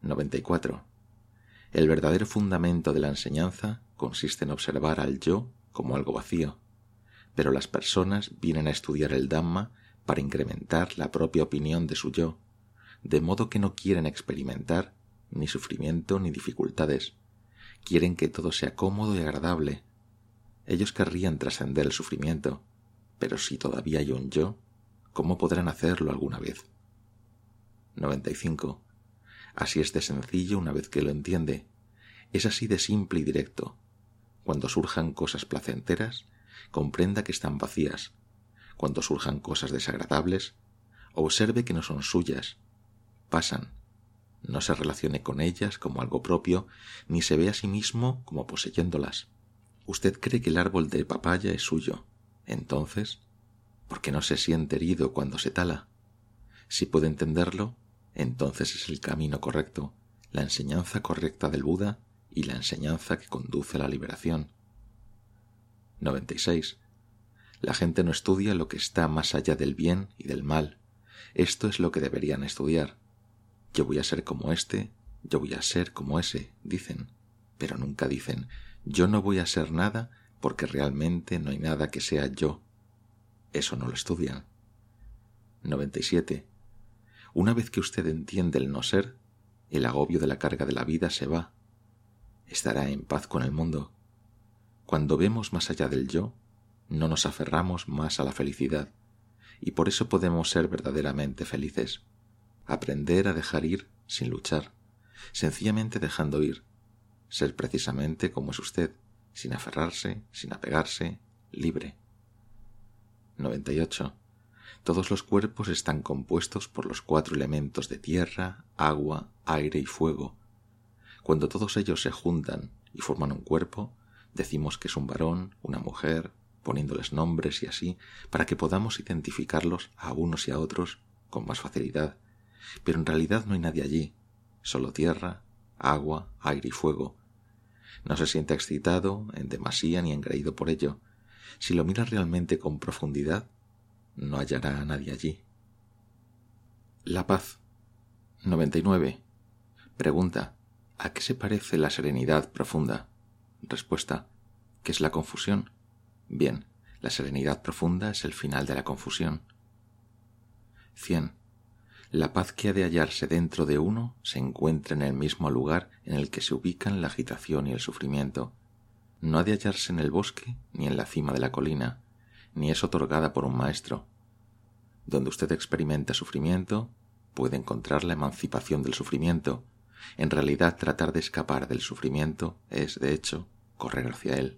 94. El verdadero fundamento de la enseñanza consiste en observar al yo como algo vacío. pero las personas vienen a estudiar el Dhamma para incrementar la propia opinión de su yo, de modo que no quieren experimentar ni sufrimiento ni dificultades. Quieren que todo sea cómodo y agradable. Ellos querrían trascender el sufrimiento, pero si todavía hay un yo, ¿cómo podrán hacerlo alguna vez? 95. Así es de sencillo una vez que lo entiende. Es así de simple y directo. Cuando surjan cosas placenteras, comprenda que están vacías. Cuando surjan cosas desagradables, observe que no son suyas, pasan. No se relacione con ellas como algo propio, ni se ve a sí mismo como poseyéndolas. Usted cree que el árbol de papaya es suyo. Entonces, ¿por qué no se siente herido cuando se tala? Si puede entenderlo, entonces es el camino correcto, la enseñanza correcta del Buda y la enseñanza que conduce a la liberación. 96. La gente no estudia lo que está más allá del bien y del mal. Esto es lo que deberían estudiar. Yo voy a ser como este, yo voy a ser como ese, dicen, pero nunca dicen, yo no voy a ser nada porque realmente no hay nada que sea yo. Eso no lo estudian. 97. Una vez que usted entiende el no ser, el agobio de la carga de la vida se va. Estará en paz con el mundo. Cuando vemos más allá del yo, no nos aferramos más a la felicidad, y por eso podemos ser verdaderamente felices aprender a dejar ir sin luchar, sencillamente dejando ir, ser precisamente como es usted, sin aferrarse, sin apegarse, libre. 98. Todos los cuerpos están compuestos por los cuatro elementos de tierra, agua, aire y fuego. Cuando todos ellos se juntan y forman un cuerpo, decimos que es un varón, una mujer, poniéndoles nombres y así, para que podamos identificarlos a unos y a otros con más facilidad pero en realidad no hay nadie allí, solo tierra, agua, aire y fuego. No se siente excitado en demasía ni engreído por ello. Si lo mira realmente con profundidad, no hallará a nadie allí. La paz. 99. Pregunta. ¿A qué se parece la serenidad profunda? Respuesta. ¿Qué es la confusión? Bien, la serenidad profunda es el final de la confusión. 100. La paz que ha de hallarse dentro de uno se encuentra en el mismo lugar en el que se ubican la agitación y el sufrimiento. No ha de hallarse en el bosque ni en la cima de la colina, ni es otorgada por un maestro. Donde usted experimenta sufrimiento, puede encontrar la emancipación del sufrimiento. En realidad tratar de escapar del sufrimiento es, de hecho, correr hacia él.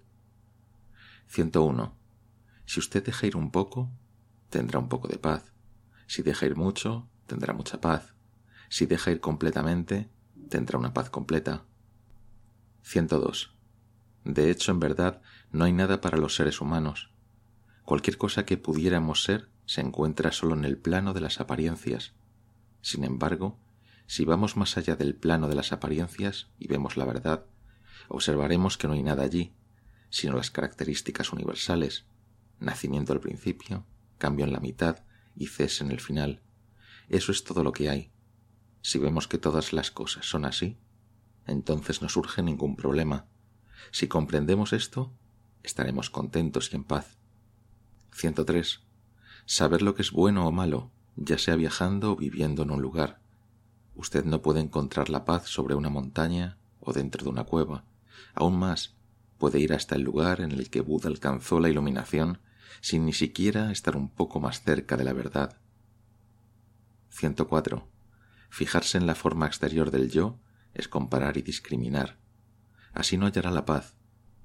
101. Si usted deja ir un poco, tendrá un poco de paz. Si deja ir mucho, tendrá mucha paz. Si deja ir completamente, tendrá una paz completa. 102. De hecho, en verdad, no hay nada para los seres humanos. Cualquier cosa que pudiéramos ser se encuentra solo en el plano de las apariencias. Sin embargo, si vamos más allá del plano de las apariencias y vemos la verdad, observaremos que no hay nada allí, sino las características universales, nacimiento al principio, cambio en la mitad y cese en el final, eso es todo lo que hay. Si vemos que todas las cosas son así, entonces no surge ningún problema. Si comprendemos esto, estaremos contentos y en paz. 103. Saber lo que es bueno o malo, ya sea viajando o viviendo en un lugar. Usted no puede encontrar la paz sobre una montaña o dentro de una cueva. Aún más, puede ir hasta el lugar en el que Buda alcanzó la iluminación sin ni siquiera estar un poco más cerca de la verdad. 104. Fijarse en la forma exterior del yo es comparar y discriminar. Así no hallará la paz,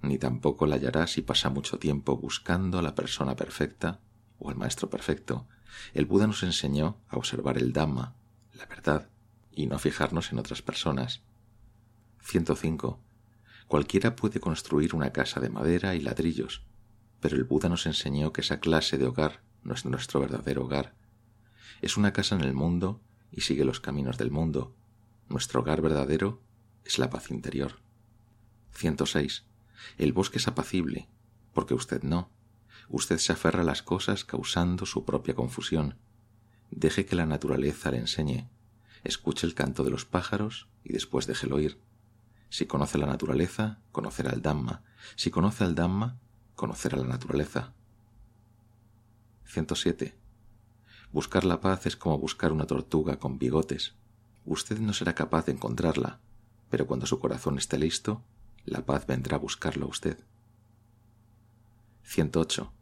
ni tampoco la hallará si pasa mucho tiempo buscando a la persona perfecta o al maestro perfecto. El Buda nos enseñó a observar el Dhamma, la verdad, y no fijarnos en otras personas. 105. Cualquiera puede construir una casa de madera y ladrillos, pero el Buda nos enseñó que esa clase de hogar no es nuestro verdadero hogar, es una casa en el mundo y sigue los caminos del mundo. Nuestro hogar verdadero es la paz interior. 106. El bosque es apacible, porque usted no. Usted se aferra a las cosas causando su propia confusión. Deje que la naturaleza le enseñe. Escuche el canto de los pájaros y después déjelo ir. Si conoce la naturaleza, conocerá el Dhamma. Si conoce al Dhamma, conocerá la naturaleza. 107. Buscar la paz es como buscar una tortuga con bigotes. Usted no será capaz de encontrarla, pero cuando su corazón esté listo, la paz vendrá a buscarlo a usted. 108.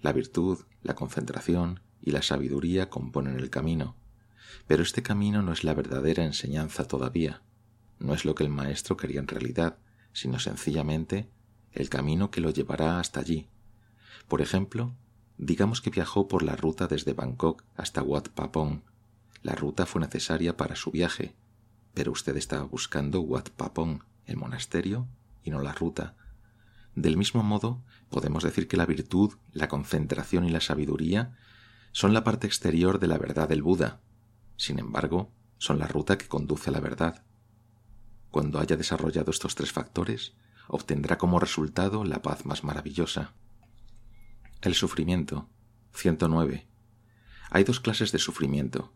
La virtud, la concentración y la sabiduría componen el camino, pero este camino no es la verdadera enseñanza todavía, no es lo que el maestro quería en realidad, sino sencillamente el camino que lo llevará hasta allí. Por ejemplo, digamos que viajó por la ruta desde Bangkok hasta Wat Papong. La ruta fue necesaria para su viaje, pero usted estaba buscando Wat Papong, el monasterio, y no la ruta. Del mismo modo, podemos decir que la virtud, la concentración y la sabiduría son la parte exterior de la verdad del Buda. Sin embargo, son la ruta que conduce a la verdad. Cuando haya desarrollado estos tres factores, obtendrá como resultado la paz más maravillosa. El sufrimiento. 109. Hay dos clases de sufrimiento.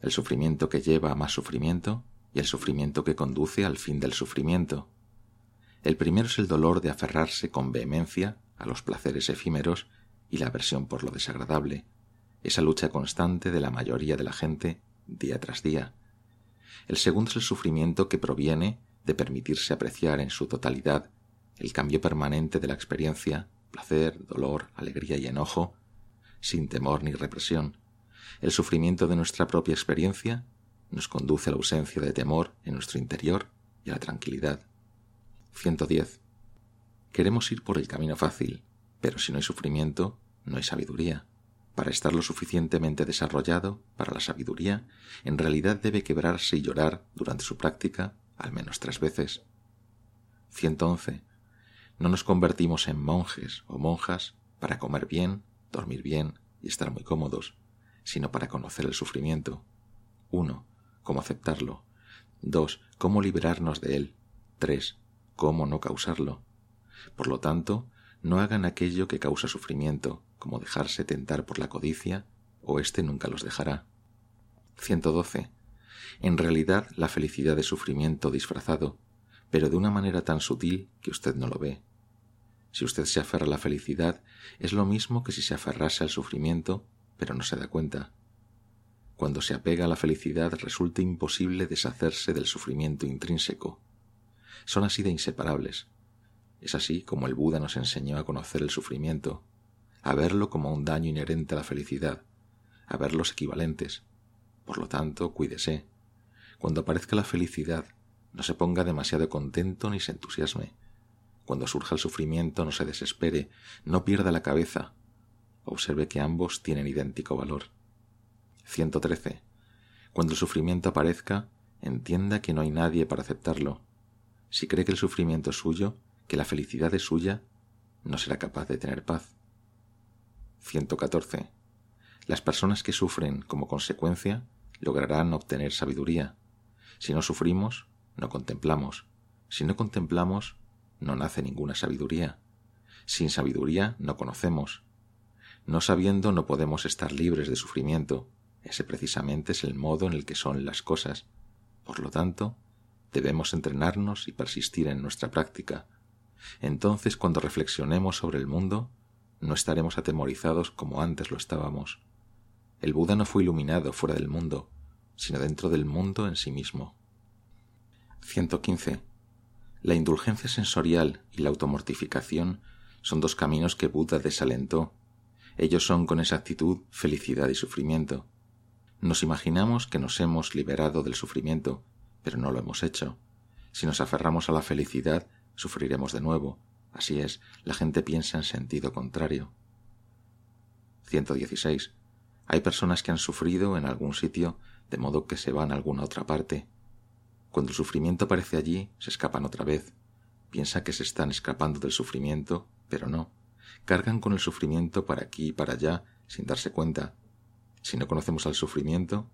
El sufrimiento que lleva a más sufrimiento y el sufrimiento que conduce al fin del sufrimiento. El primero es el dolor de aferrarse con vehemencia a los placeres efímeros y la aversión por lo desagradable, esa lucha constante de la mayoría de la gente día tras día. El segundo es el sufrimiento que proviene de permitirse apreciar en su totalidad el cambio permanente de la experiencia, placer, dolor, alegría y enojo, sin temor ni represión. El sufrimiento de nuestra propia experiencia nos conduce a la ausencia de temor en nuestro interior y a la tranquilidad. 110. Queremos ir por el camino fácil, pero si no hay sufrimiento, no hay sabiduría. Para estar lo suficientemente desarrollado para la sabiduría, en realidad debe quebrarse y llorar durante su práctica al menos tres veces. 111. No nos convertimos en monjes o monjas para comer bien, dormir bien y estar muy cómodos, sino para conocer el sufrimiento. 1. Cómo aceptarlo. 2. Cómo liberarnos de él. 3. Cómo no causarlo. Por lo tanto, no hagan aquello que causa sufrimiento, como dejarse tentar por la codicia, o éste nunca los dejará. 112. En realidad, la felicidad es sufrimiento disfrazado, pero de una manera tan sutil que usted no lo ve. Si usted se aferra a la felicidad, es lo mismo que si se aferrase al sufrimiento, pero no se da cuenta. Cuando se apega a la felicidad resulta imposible deshacerse del sufrimiento intrínseco. Son así de inseparables. Es así como el Buda nos enseñó a conocer el sufrimiento, a verlo como un daño inherente a la felicidad, a ver los equivalentes. Por lo tanto, cuídese. Cuando aparezca la felicidad, no se ponga demasiado contento ni se entusiasme. Cuando surja el sufrimiento, no se desespere, no pierda la cabeza. Observe que ambos tienen idéntico valor. 113. Cuando el sufrimiento aparezca, entienda que no hay nadie para aceptarlo. Si cree que el sufrimiento es suyo, que la felicidad es suya, no será capaz de tener paz. 114. Las personas que sufren como consecuencia lograrán obtener sabiduría. Si no sufrimos, no contemplamos. Si no contemplamos, no nace ninguna sabiduría. Sin sabiduría no conocemos. No sabiendo no podemos estar libres de sufrimiento. Ese precisamente es el modo en el que son las cosas. Por lo tanto, debemos entrenarnos y persistir en nuestra práctica. Entonces, cuando reflexionemos sobre el mundo, no estaremos atemorizados como antes lo estábamos. El Buda no fue iluminado fuera del mundo, sino dentro del mundo en sí mismo. 115. La indulgencia sensorial y la automortificación son dos caminos que Buda desalentó. Ellos son con exactitud felicidad y sufrimiento. Nos imaginamos que nos hemos liberado del sufrimiento, pero no lo hemos hecho. Si nos aferramos a la felicidad, sufriremos de nuevo, Así es, la gente piensa en sentido contrario. 116. Hay personas que han sufrido en algún sitio de modo que se van a alguna otra parte. Cuando el sufrimiento aparece allí, se escapan otra vez. Piensa que se están escapando del sufrimiento, pero no. Cargan con el sufrimiento para aquí y para allá sin darse cuenta. Si no conocemos al sufrimiento,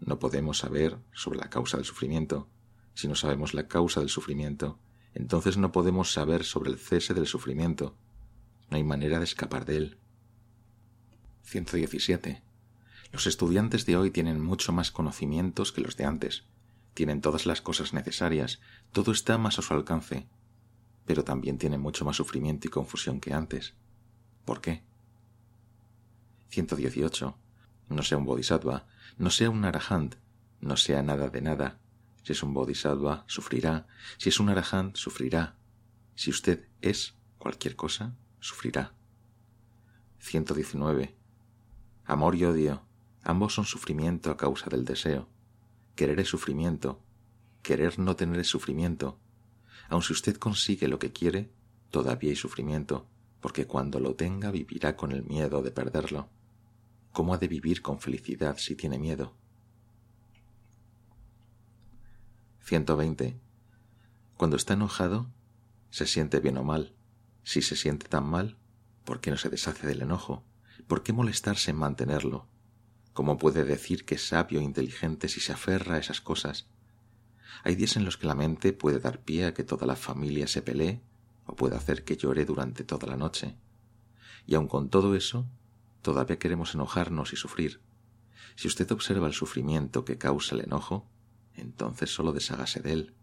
no podemos saber sobre la causa del sufrimiento. Si no sabemos la causa del sufrimiento, entonces no podemos saber sobre el cese del sufrimiento. No hay manera de escapar de él. 117. Los estudiantes de hoy tienen mucho más conocimientos que los de antes. Tienen todas las cosas necesarias, todo está más a su alcance, pero también tienen mucho más sufrimiento y confusión que antes. ¿Por qué? 118. No sea un bodhisattva, no sea un arahant, no sea nada de nada. Si es un bodhisattva, sufrirá. Si es un arahant, sufrirá. Si usted es cualquier cosa, sufrirá. 119. Amor y odio, ambos son sufrimiento a causa del deseo. Querer es sufrimiento, querer no tener es sufrimiento. Aun si usted consigue lo que quiere, todavía hay sufrimiento, porque cuando lo tenga vivirá con el miedo de perderlo. ¿Cómo ha de vivir con felicidad si tiene miedo? 120. Cuando está enojado, se siente bien o mal. Si se siente tan mal, ¿por qué no se deshace del enojo? ¿Por qué molestarse en mantenerlo? ¿Cómo puede decir que es sabio e inteligente si se aferra a esas cosas? Hay días en los que la mente puede dar pie a que toda la familia se pelee o puede hacer que llore durante toda la noche. Y aun con todo eso, todavía queremos enojarnos y sufrir. Si usted observa el sufrimiento que causa el enojo, entonces solo deshágase de él.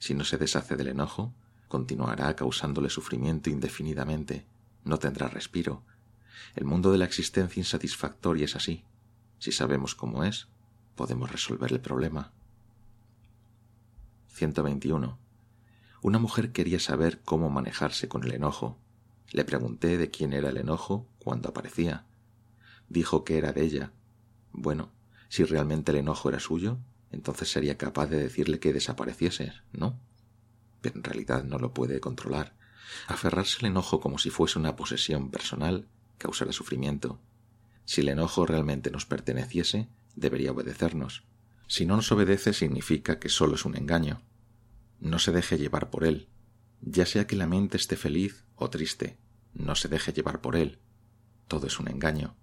Si no se deshace del enojo, continuará causándole sufrimiento indefinidamente, no tendrá respiro. El mundo de la existencia insatisfactoria es así. Si sabemos cómo es, podemos resolver el problema. 121. Una mujer quería saber cómo manejarse con el enojo. Le pregunté de quién era el enojo cuando aparecía. Dijo que era de ella. Bueno, si realmente el enojo era suyo, entonces sería capaz de decirle que desapareciese, ¿no? Pero en realidad no lo puede controlar. Aferrarse al enojo como si fuese una posesión personal causará sufrimiento. Si el enojo realmente nos perteneciese, debería obedecernos. Si no nos obedece significa que solo es un engaño. No se deje llevar por él. Ya sea que la mente esté feliz o triste, no se deje llevar por él. Todo es un engaño.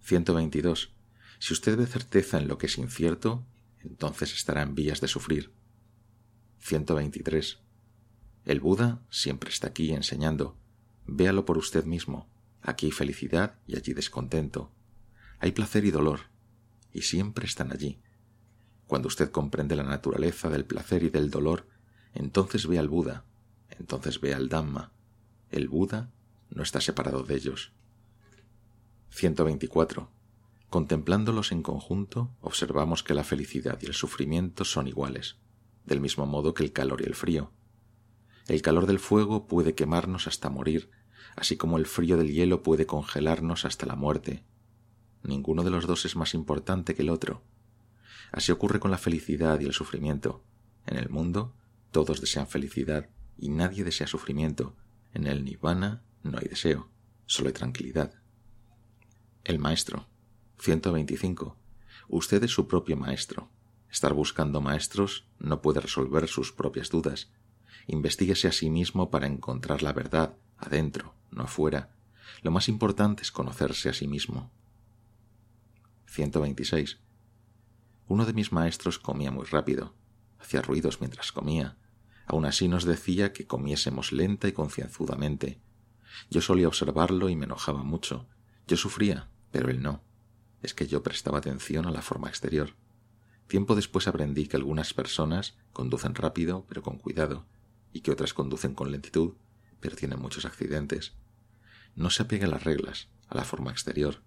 122. Si usted ve certeza en lo que es incierto, entonces estará en vías de sufrir. 123. El Buda siempre está aquí enseñando. Véalo por usted mismo. Aquí hay felicidad y allí descontento. Hay placer y dolor, y siempre están allí. Cuando usted comprende la naturaleza del placer y del dolor, entonces ve al Buda, entonces ve al Dhamma. El Buda no está separado de ellos. 124. Contemplándolos en conjunto, observamos que la felicidad y el sufrimiento son iguales, del mismo modo que el calor y el frío. El calor del fuego puede quemarnos hasta morir, así como el frío del hielo puede congelarnos hasta la muerte. Ninguno de los dos es más importante que el otro. Así ocurre con la felicidad y el sufrimiento. En el mundo todos desean felicidad y nadie desea sufrimiento. En el nirvana no hay deseo, solo hay tranquilidad. El maestro. 125. Usted es su propio maestro. Estar buscando maestros no puede resolver sus propias dudas. Investíguese a sí mismo para encontrar la verdad, adentro, no afuera. Lo más importante es conocerse a sí mismo. 126. Uno de mis maestros comía muy rápido, hacía ruidos mientras comía. Aun así nos decía que comiésemos lenta y concienzudamente. Yo solía observarlo y me enojaba mucho. Yo sufría, pero él no es que yo prestaba atención a la forma exterior. Tiempo después aprendí que algunas personas conducen rápido pero con cuidado, y que otras conducen con lentitud pero tienen muchos accidentes. No se apegue a las reglas, a la forma exterior.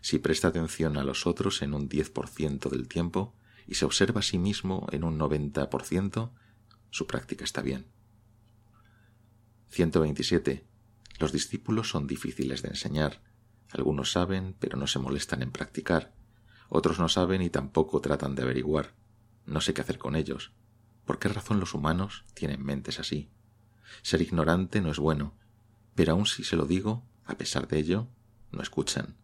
Si presta atención a los otros en un 10% del tiempo y se observa a sí mismo en un 90%, su práctica está bien. 127. Los discípulos son difíciles de enseñar, algunos saben, pero no se molestan en practicar. Otros no saben y tampoco tratan de averiguar. No sé qué hacer con ellos. ¿Por qué razón los humanos tienen mentes así? Ser ignorante no es bueno, pero aun si se lo digo, a pesar de ello, no escuchan.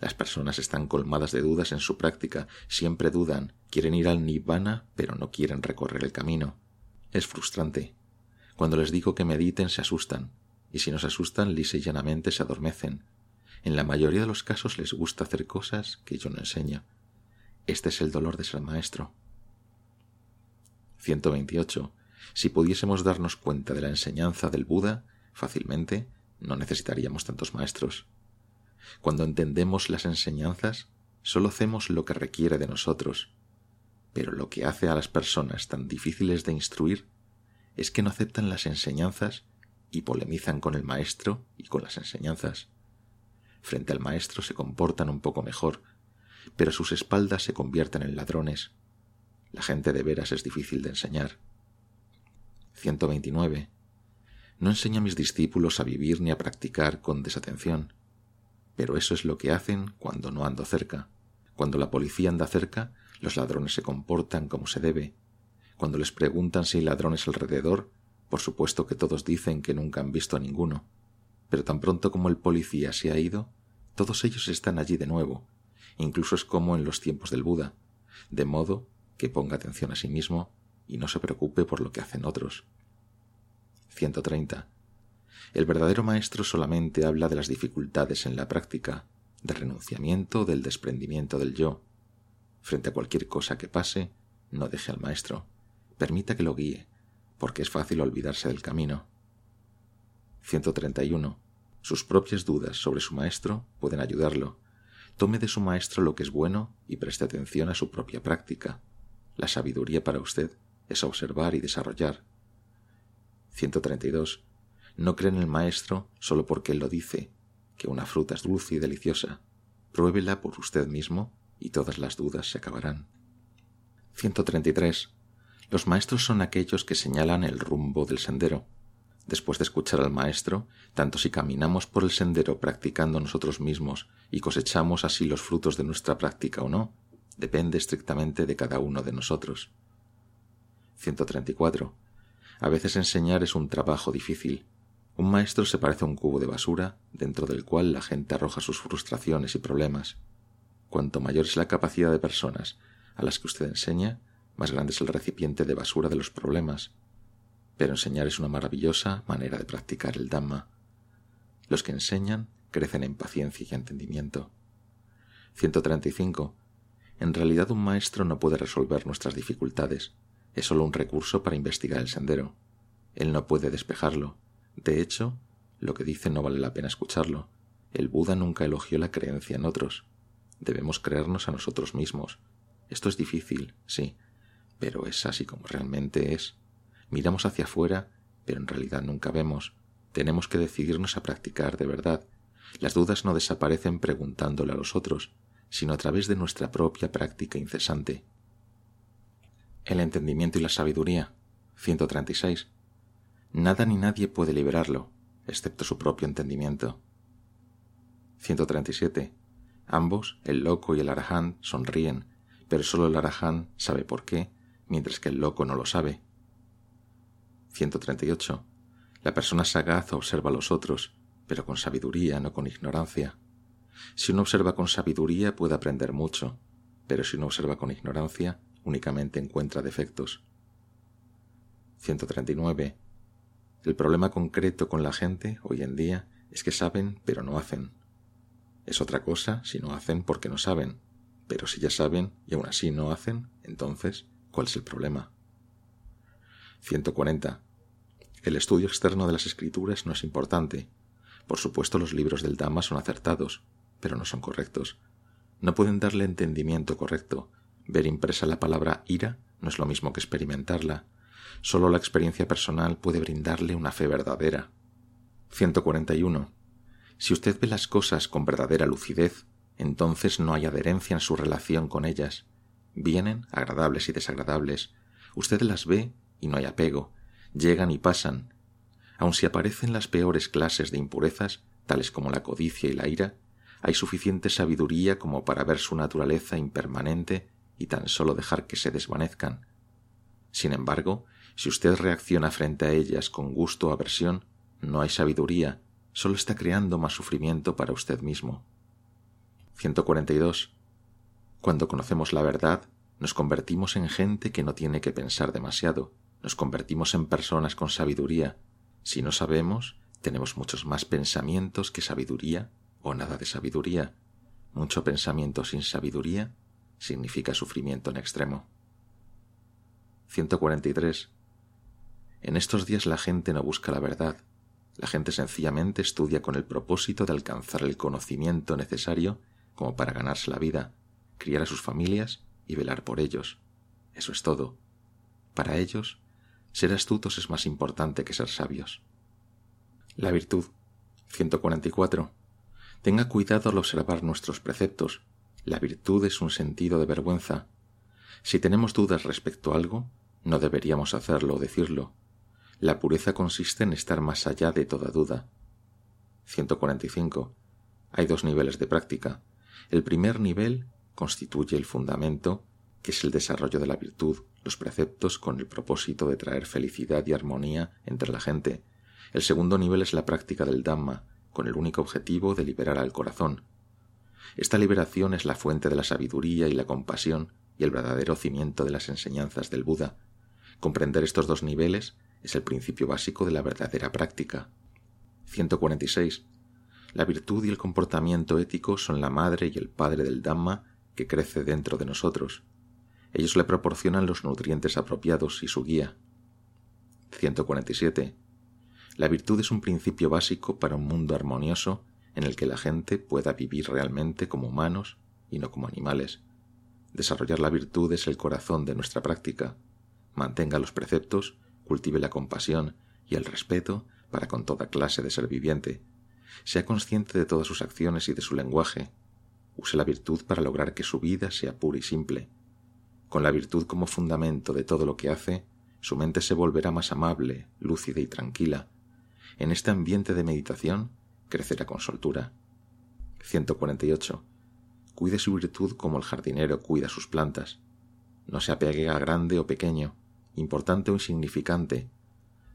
Las personas están colmadas de dudas en su práctica, siempre dudan, quieren ir al nirvana, pero no quieren recorrer el camino. Es frustrante. Cuando les digo que mediten se asustan, y si no se asustan lisa y llanamente se adormecen, en la mayoría de los casos les gusta hacer cosas que yo no enseño. Este es el dolor de ser maestro. 128. Si pudiésemos darnos cuenta de la enseñanza del Buda fácilmente, no necesitaríamos tantos maestros. Cuando entendemos las enseñanzas, solo hacemos lo que requiere de nosotros. Pero lo que hace a las personas tan difíciles de instruir es que no aceptan las enseñanzas y polemizan con el maestro y con las enseñanzas. frente al maestro se comportan un poco mejor, pero sus espaldas se convierten en ladrones. La gente de veras es difícil de enseñar. 129. No enseño a mis discípulos a vivir ni a practicar con desatención, pero eso es lo que hacen cuando no ando cerca. Cuando la policía anda cerca, los ladrones se comportan como se debe. Cuando les preguntan si hay ladrones alrededor, por supuesto que todos dicen que nunca han visto a ninguno. Pero tan pronto como el policía se ha ido, todos ellos están allí de nuevo. Incluso es como en los tiempos del Buda, de modo que ponga atención a sí mismo y no se preocupe por lo que hacen otros. 130. El verdadero maestro solamente habla de las dificultades en la práctica, del renunciamiento, del desprendimiento del yo. Frente a cualquier cosa que pase, no deje al maestro, permita que lo guíe, porque es fácil olvidarse del camino. 131. Sus propias dudas sobre su maestro pueden ayudarlo. Tome de su maestro lo que es bueno y preste atención a su propia práctica. La sabiduría para usted es observar y desarrollar. 132. No cree en el maestro solo porque él lo dice, que una fruta es dulce y deliciosa. Pruébela por usted mismo y todas las dudas se acabarán. 133. Los maestros son aquellos que señalan el rumbo del sendero. Después de escuchar al maestro, tanto si caminamos por el sendero practicando nosotros mismos y cosechamos así los frutos de nuestra práctica o no, depende estrictamente de cada uno de nosotros. 134. A veces enseñar es un trabajo difícil, un maestro se parece a un cubo de basura dentro del cual la gente arroja sus frustraciones y problemas. Cuanto mayor es la capacidad de personas a las que usted enseña, más grande es el recipiente de basura de los problemas. Pero enseñar es una maravillosa manera de practicar el Dhamma. Los que enseñan crecen en paciencia y entendimiento. 135. En realidad un maestro no puede resolver nuestras dificultades, es solo un recurso para investigar el sendero. Él no puede despejarlo, de hecho, lo que dice no vale la pena escucharlo. El Buda nunca elogió la creencia en otros. Debemos creernos a nosotros mismos. Esto es difícil, sí, pero es así como realmente es. Miramos hacia afuera, pero en realidad nunca vemos. Tenemos que decidirnos a practicar de verdad. Las dudas no desaparecen preguntándole a los otros, sino a través de nuestra propia práctica incesante. El entendimiento y la sabiduría. 136. Nada ni nadie puede liberarlo, excepto su propio entendimiento. 137. Ambos, el loco y el arahant, sonríen, pero solo el arahant sabe por qué, mientras que el loco no lo sabe. 138. La persona sagaz observa a los otros, pero con sabiduría, no con ignorancia. Si uno observa con sabiduría puede aprender mucho, pero si uno observa con ignorancia únicamente encuentra defectos. 139. El problema concreto con la gente hoy en día es que saben pero no hacen. Es otra cosa si no hacen porque no saben, pero si ya saben y aún así no hacen, entonces, ¿cuál es el problema? 140. El estudio externo de las escrituras no es importante. Por supuesto los libros del Dhamma son acertados, pero no son correctos. No pueden darle entendimiento correcto. Ver impresa la palabra ira no es lo mismo que experimentarla, Solo la experiencia personal puede brindarle una fe verdadera. 141. Si usted ve las cosas con verdadera lucidez, entonces no hay adherencia en su relación con ellas. Vienen, agradables y desagradables. Usted las ve y no hay apego. Llegan y pasan. Aun si aparecen las peores clases de impurezas, tales como la codicia y la ira, hay suficiente sabiduría como para ver su naturaleza impermanente y tan solo dejar que se desvanezcan. Sin embargo, si usted reacciona frente a ellas con gusto o aversión, no hay sabiduría, solo está creando más sufrimiento para usted mismo. 142. Cuando conocemos la verdad, nos convertimos en gente que no tiene que pensar demasiado, nos convertimos en personas con sabiduría. Si no sabemos, tenemos muchos más pensamientos que sabiduría o nada de sabiduría. Mucho pensamiento sin sabiduría significa sufrimiento en extremo. 143. En estos días la gente no busca la verdad, la gente sencillamente estudia con el propósito de alcanzar el conocimiento necesario como para ganarse la vida, criar a sus familias y velar por ellos. Eso es todo. Para ellos, ser astutos es más importante que ser sabios. La virtud. 144. Tenga cuidado al observar nuestros preceptos. La virtud es un sentido de vergüenza. Si tenemos dudas respecto a algo, no deberíamos hacerlo o decirlo. La pureza consiste en estar más allá de toda duda. 145. Hay dos niveles de práctica. El primer nivel constituye el fundamento, que es el desarrollo de la virtud, los preceptos con el propósito de traer felicidad y armonía entre la gente. El segundo nivel es la práctica del Dhamma, con el único objetivo de liberar al corazón. Esta liberación es la fuente de la sabiduría y la compasión y el verdadero cimiento de las enseñanzas del Buda. Comprender estos dos niveles es el principio básico de la verdadera práctica. 146. La virtud y el comportamiento ético son la madre y el padre del Dhamma que crece dentro de nosotros. Ellos le proporcionan los nutrientes apropiados y su guía. 147. La virtud es un principio básico para un mundo armonioso en el que la gente pueda vivir realmente como humanos y no como animales. Desarrollar la virtud es el corazón de nuestra práctica. Mantenga los preceptos, cultive la compasión y el respeto para con toda clase de ser viviente. Sea consciente de todas sus acciones y de su lenguaje. Use la virtud para lograr que su vida sea pura y simple con la virtud como fundamento de todo lo que hace, su mente se volverá más amable, lúcida y tranquila. En este ambiente de meditación crecerá con soltura. 148. Cuide su virtud como el jardinero cuida sus plantas. No se apegue a grande o pequeño, importante o insignificante.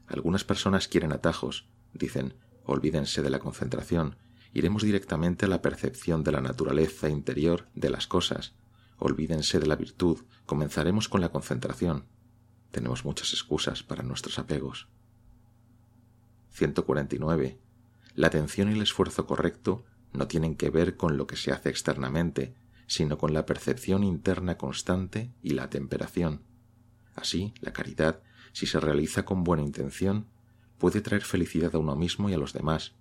Algunas personas quieren atajos, dicen, olvídense de la concentración, iremos directamente a la percepción de la naturaleza interior de las cosas, Olvídense de la virtud, comenzaremos con la concentración. Tenemos muchas excusas para nuestros apegos. 149. La atención y el esfuerzo correcto no tienen que ver con lo que se hace externamente, sino con la percepción interna constante y la temperación. Así, la caridad, si se realiza con buena intención, puede traer felicidad a uno mismo y a los demás,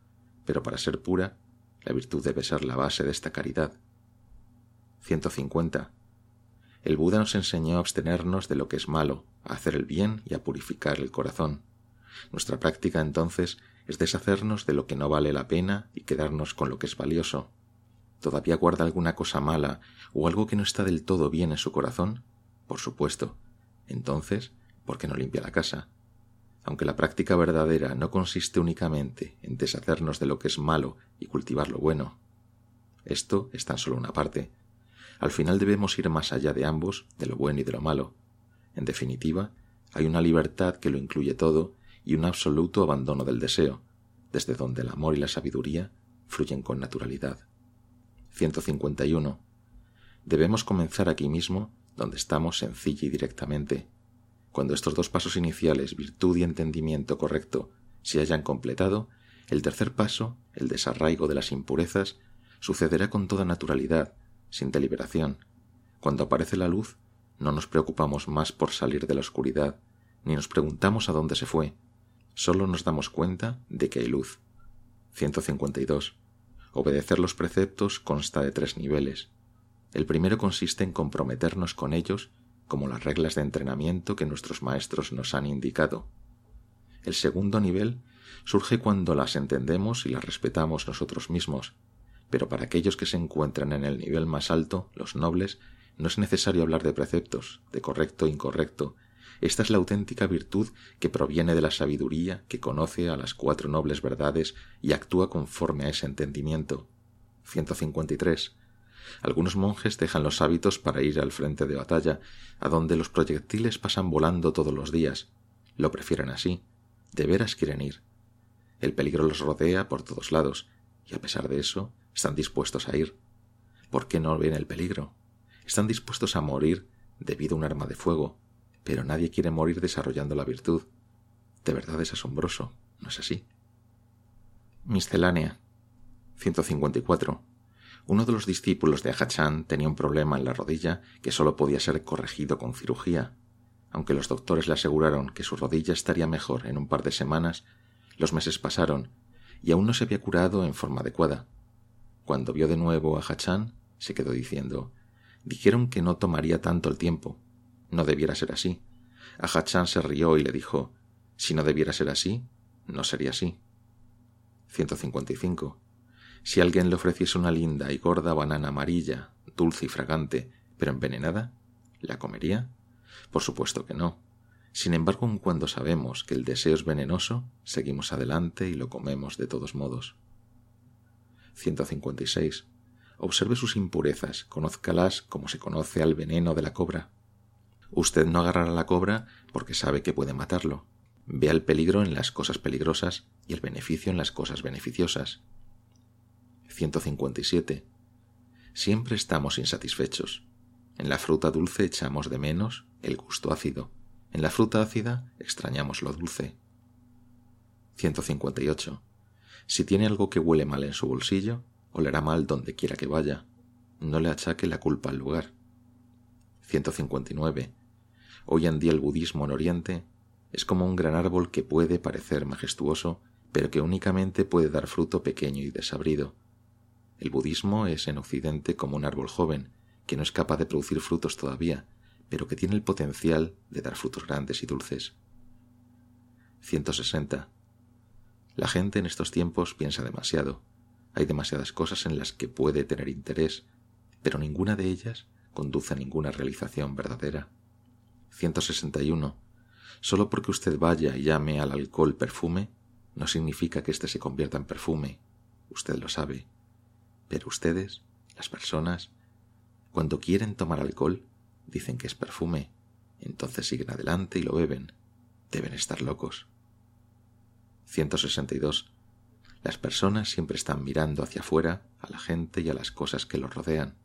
pero para ser pura, la virtud debe ser la base de esta caridad. 150. El Buda nos enseñó a abstenernos de lo que es malo, a hacer el bien y a purificar el corazón. Nuestra práctica entonces es deshacernos de lo que no vale la pena y quedarnos con lo que es valioso. ¿Todavía guarda alguna cosa mala o algo que no está del todo bien en su corazón? Por supuesto. Entonces, ¿por qué no limpia la casa? Aunque la práctica verdadera no consiste únicamente en deshacernos de lo que es malo y cultivar lo bueno. Esto es tan solo una parte. Al final debemos ir más allá de ambos, de lo bueno y de lo malo. En definitiva, hay una libertad que lo incluye todo y un absoluto abandono del deseo, desde donde el amor y la sabiduría fluyen con naturalidad. 151. Debemos comenzar aquí mismo, donde estamos sencilla y directamente. Cuando estos dos pasos iniciales, virtud y entendimiento correcto, se hayan completado, el tercer paso, el desarraigo de las impurezas, sucederá con toda naturalidad, sin deliberación. Cuando aparece la luz, no nos preocupamos más por salir de la oscuridad, ni nos preguntamos a dónde se fue. Solo nos damos cuenta de que hay luz. 152. Obedecer los preceptos consta de tres niveles. El primero consiste en comprometernos con ellos como las reglas de entrenamiento que nuestros maestros nos han indicado. El segundo nivel surge cuando las entendemos y las respetamos nosotros mismos, pero para aquellos que se encuentran en el nivel más alto, los nobles, no es necesario hablar de preceptos, de correcto e incorrecto. Esta es la auténtica virtud que proviene de la sabiduría que conoce a las cuatro nobles verdades y actúa conforme a ese entendimiento. 153. Algunos monjes dejan los hábitos para ir al frente de batalla, a donde los proyectiles pasan volando todos los días. Lo prefieren así. De veras quieren ir. El peligro los rodea por todos lados, y a pesar de eso, están dispuestos a ir. ¿Por qué no ven el peligro? Están dispuestos a morir debido a un arma de fuego, pero nadie quiere morir desarrollando la virtud. De verdad es asombroso, ¿no es así? Miscelánea 154. Uno de los discípulos de Ahachan tenía un problema en la rodilla que solo podía ser corregido con cirugía. Aunque los doctores le aseguraron que su rodilla estaría mejor en un par de semanas, los meses pasaron y aún no se había curado en forma adecuada. Cuando vio de nuevo a Hachan, se quedó diciendo Dijeron que no tomaría tanto el tiempo. No debiera ser así. Hachan se rió y le dijo Si no debiera ser así, no sería así. 155. Si alguien le ofreciese una linda y gorda banana amarilla, dulce y fragante, pero envenenada, ¿la comería? Por supuesto que no. Sin embargo, cuando sabemos que el deseo es venenoso, seguimos adelante y lo comemos de todos modos. 156. Observe sus impurezas, conózcalas como se conoce al veneno de la cobra. Usted no agarrará la cobra porque sabe que puede matarlo. Vea el peligro en las cosas peligrosas y el beneficio en las cosas beneficiosas. 157. Siempre estamos insatisfechos. En la fruta dulce echamos de menos el gusto ácido. En la fruta ácida extrañamos lo dulce. 158. Si tiene algo que huele mal en su bolsillo, olerá mal donde quiera que vaya. No le achaque la culpa al lugar. 159. Hoy en día el budismo en Oriente es como un gran árbol que puede parecer majestuoso, pero que únicamente puede dar fruto pequeño y desabrido. El budismo es en Occidente como un árbol joven, que no es capaz de producir frutos todavía, pero que tiene el potencial de dar frutos grandes y dulces. 160. La gente en estos tiempos piensa demasiado. Hay demasiadas cosas en las que puede tener interés, pero ninguna de ellas conduce a ninguna realización verdadera. 161. Solo porque usted vaya y llame al alcohol perfume, no significa que éste se convierta en perfume. Usted lo sabe. Pero ustedes, las personas, cuando quieren tomar alcohol, dicen que es perfume, entonces siguen adelante y lo beben. Deben estar locos. 162. Las personas siempre están mirando hacia afuera a la gente y a las cosas que los rodean.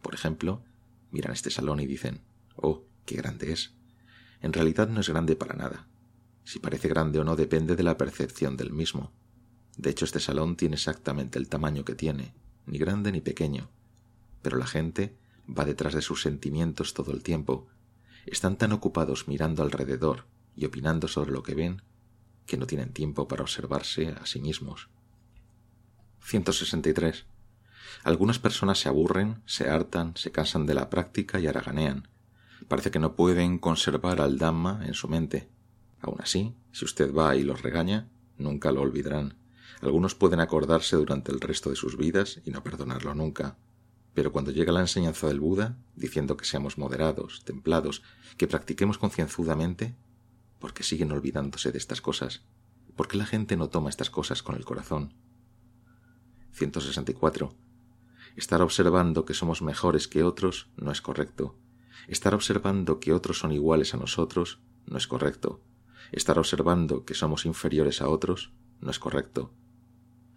Por ejemplo, miran este salón y dicen, oh, qué grande es. En realidad no es grande para nada. Si parece grande o no depende de la percepción del mismo. De hecho, este salón tiene exactamente el tamaño que tiene, ni grande ni pequeño. Pero la gente va detrás de sus sentimientos todo el tiempo. Están tan ocupados mirando alrededor y opinando sobre lo que ven que no tienen tiempo para observarse a sí mismos. 163. Algunas personas se aburren, se hartan, se cansan de la práctica y haraganean. Parece que no pueden conservar al Dhamma en su mente. Aun así, si usted va y los regaña, nunca lo olvidarán. Algunos pueden acordarse durante el resto de sus vidas y no perdonarlo nunca. Pero cuando llega la enseñanza del Buda, diciendo que seamos moderados, templados, que practiquemos concienzudamente, ¿por qué siguen olvidándose de estas cosas? ¿Por qué la gente no toma estas cosas con el corazón? 164. Estar observando que somos mejores que otros no es correcto. Estar observando que otros son iguales a nosotros no es correcto. Estar observando que somos inferiores a otros no es correcto.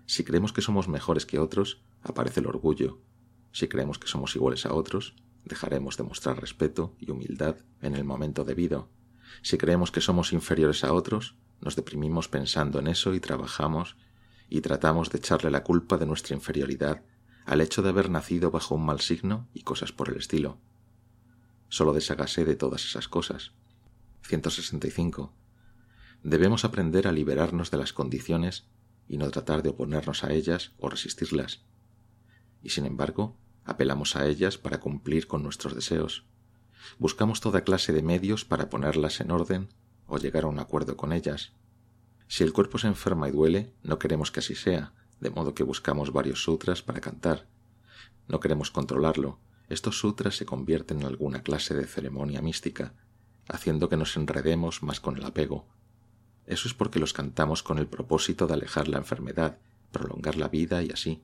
Si creemos que somos mejores que otros, aparece el orgullo. Si creemos que somos iguales a otros, dejaremos de mostrar respeto y humildad en el momento debido. Si creemos que somos inferiores a otros, nos deprimimos pensando en eso y trabajamos y tratamos de echarle la culpa de nuestra inferioridad al hecho de haber nacido bajo un mal signo y cosas por el estilo. Solo deshágase de todas esas cosas. 165. Debemos aprender a liberarnos de las condiciones y no tratar de oponernos a ellas o resistirlas. Y sin embargo, apelamos a ellas para cumplir con nuestros deseos. Buscamos toda clase de medios para ponerlas en orden o llegar a un acuerdo con ellas. Si el cuerpo se enferma y duele, no queremos que así sea, de modo que buscamos varios sutras para cantar. No queremos controlarlo. Estos sutras se convierten en alguna clase de ceremonia mística, haciendo que nos enredemos más con el apego. Eso es porque los cantamos con el propósito de alejar la enfermedad, prolongar la vida y así.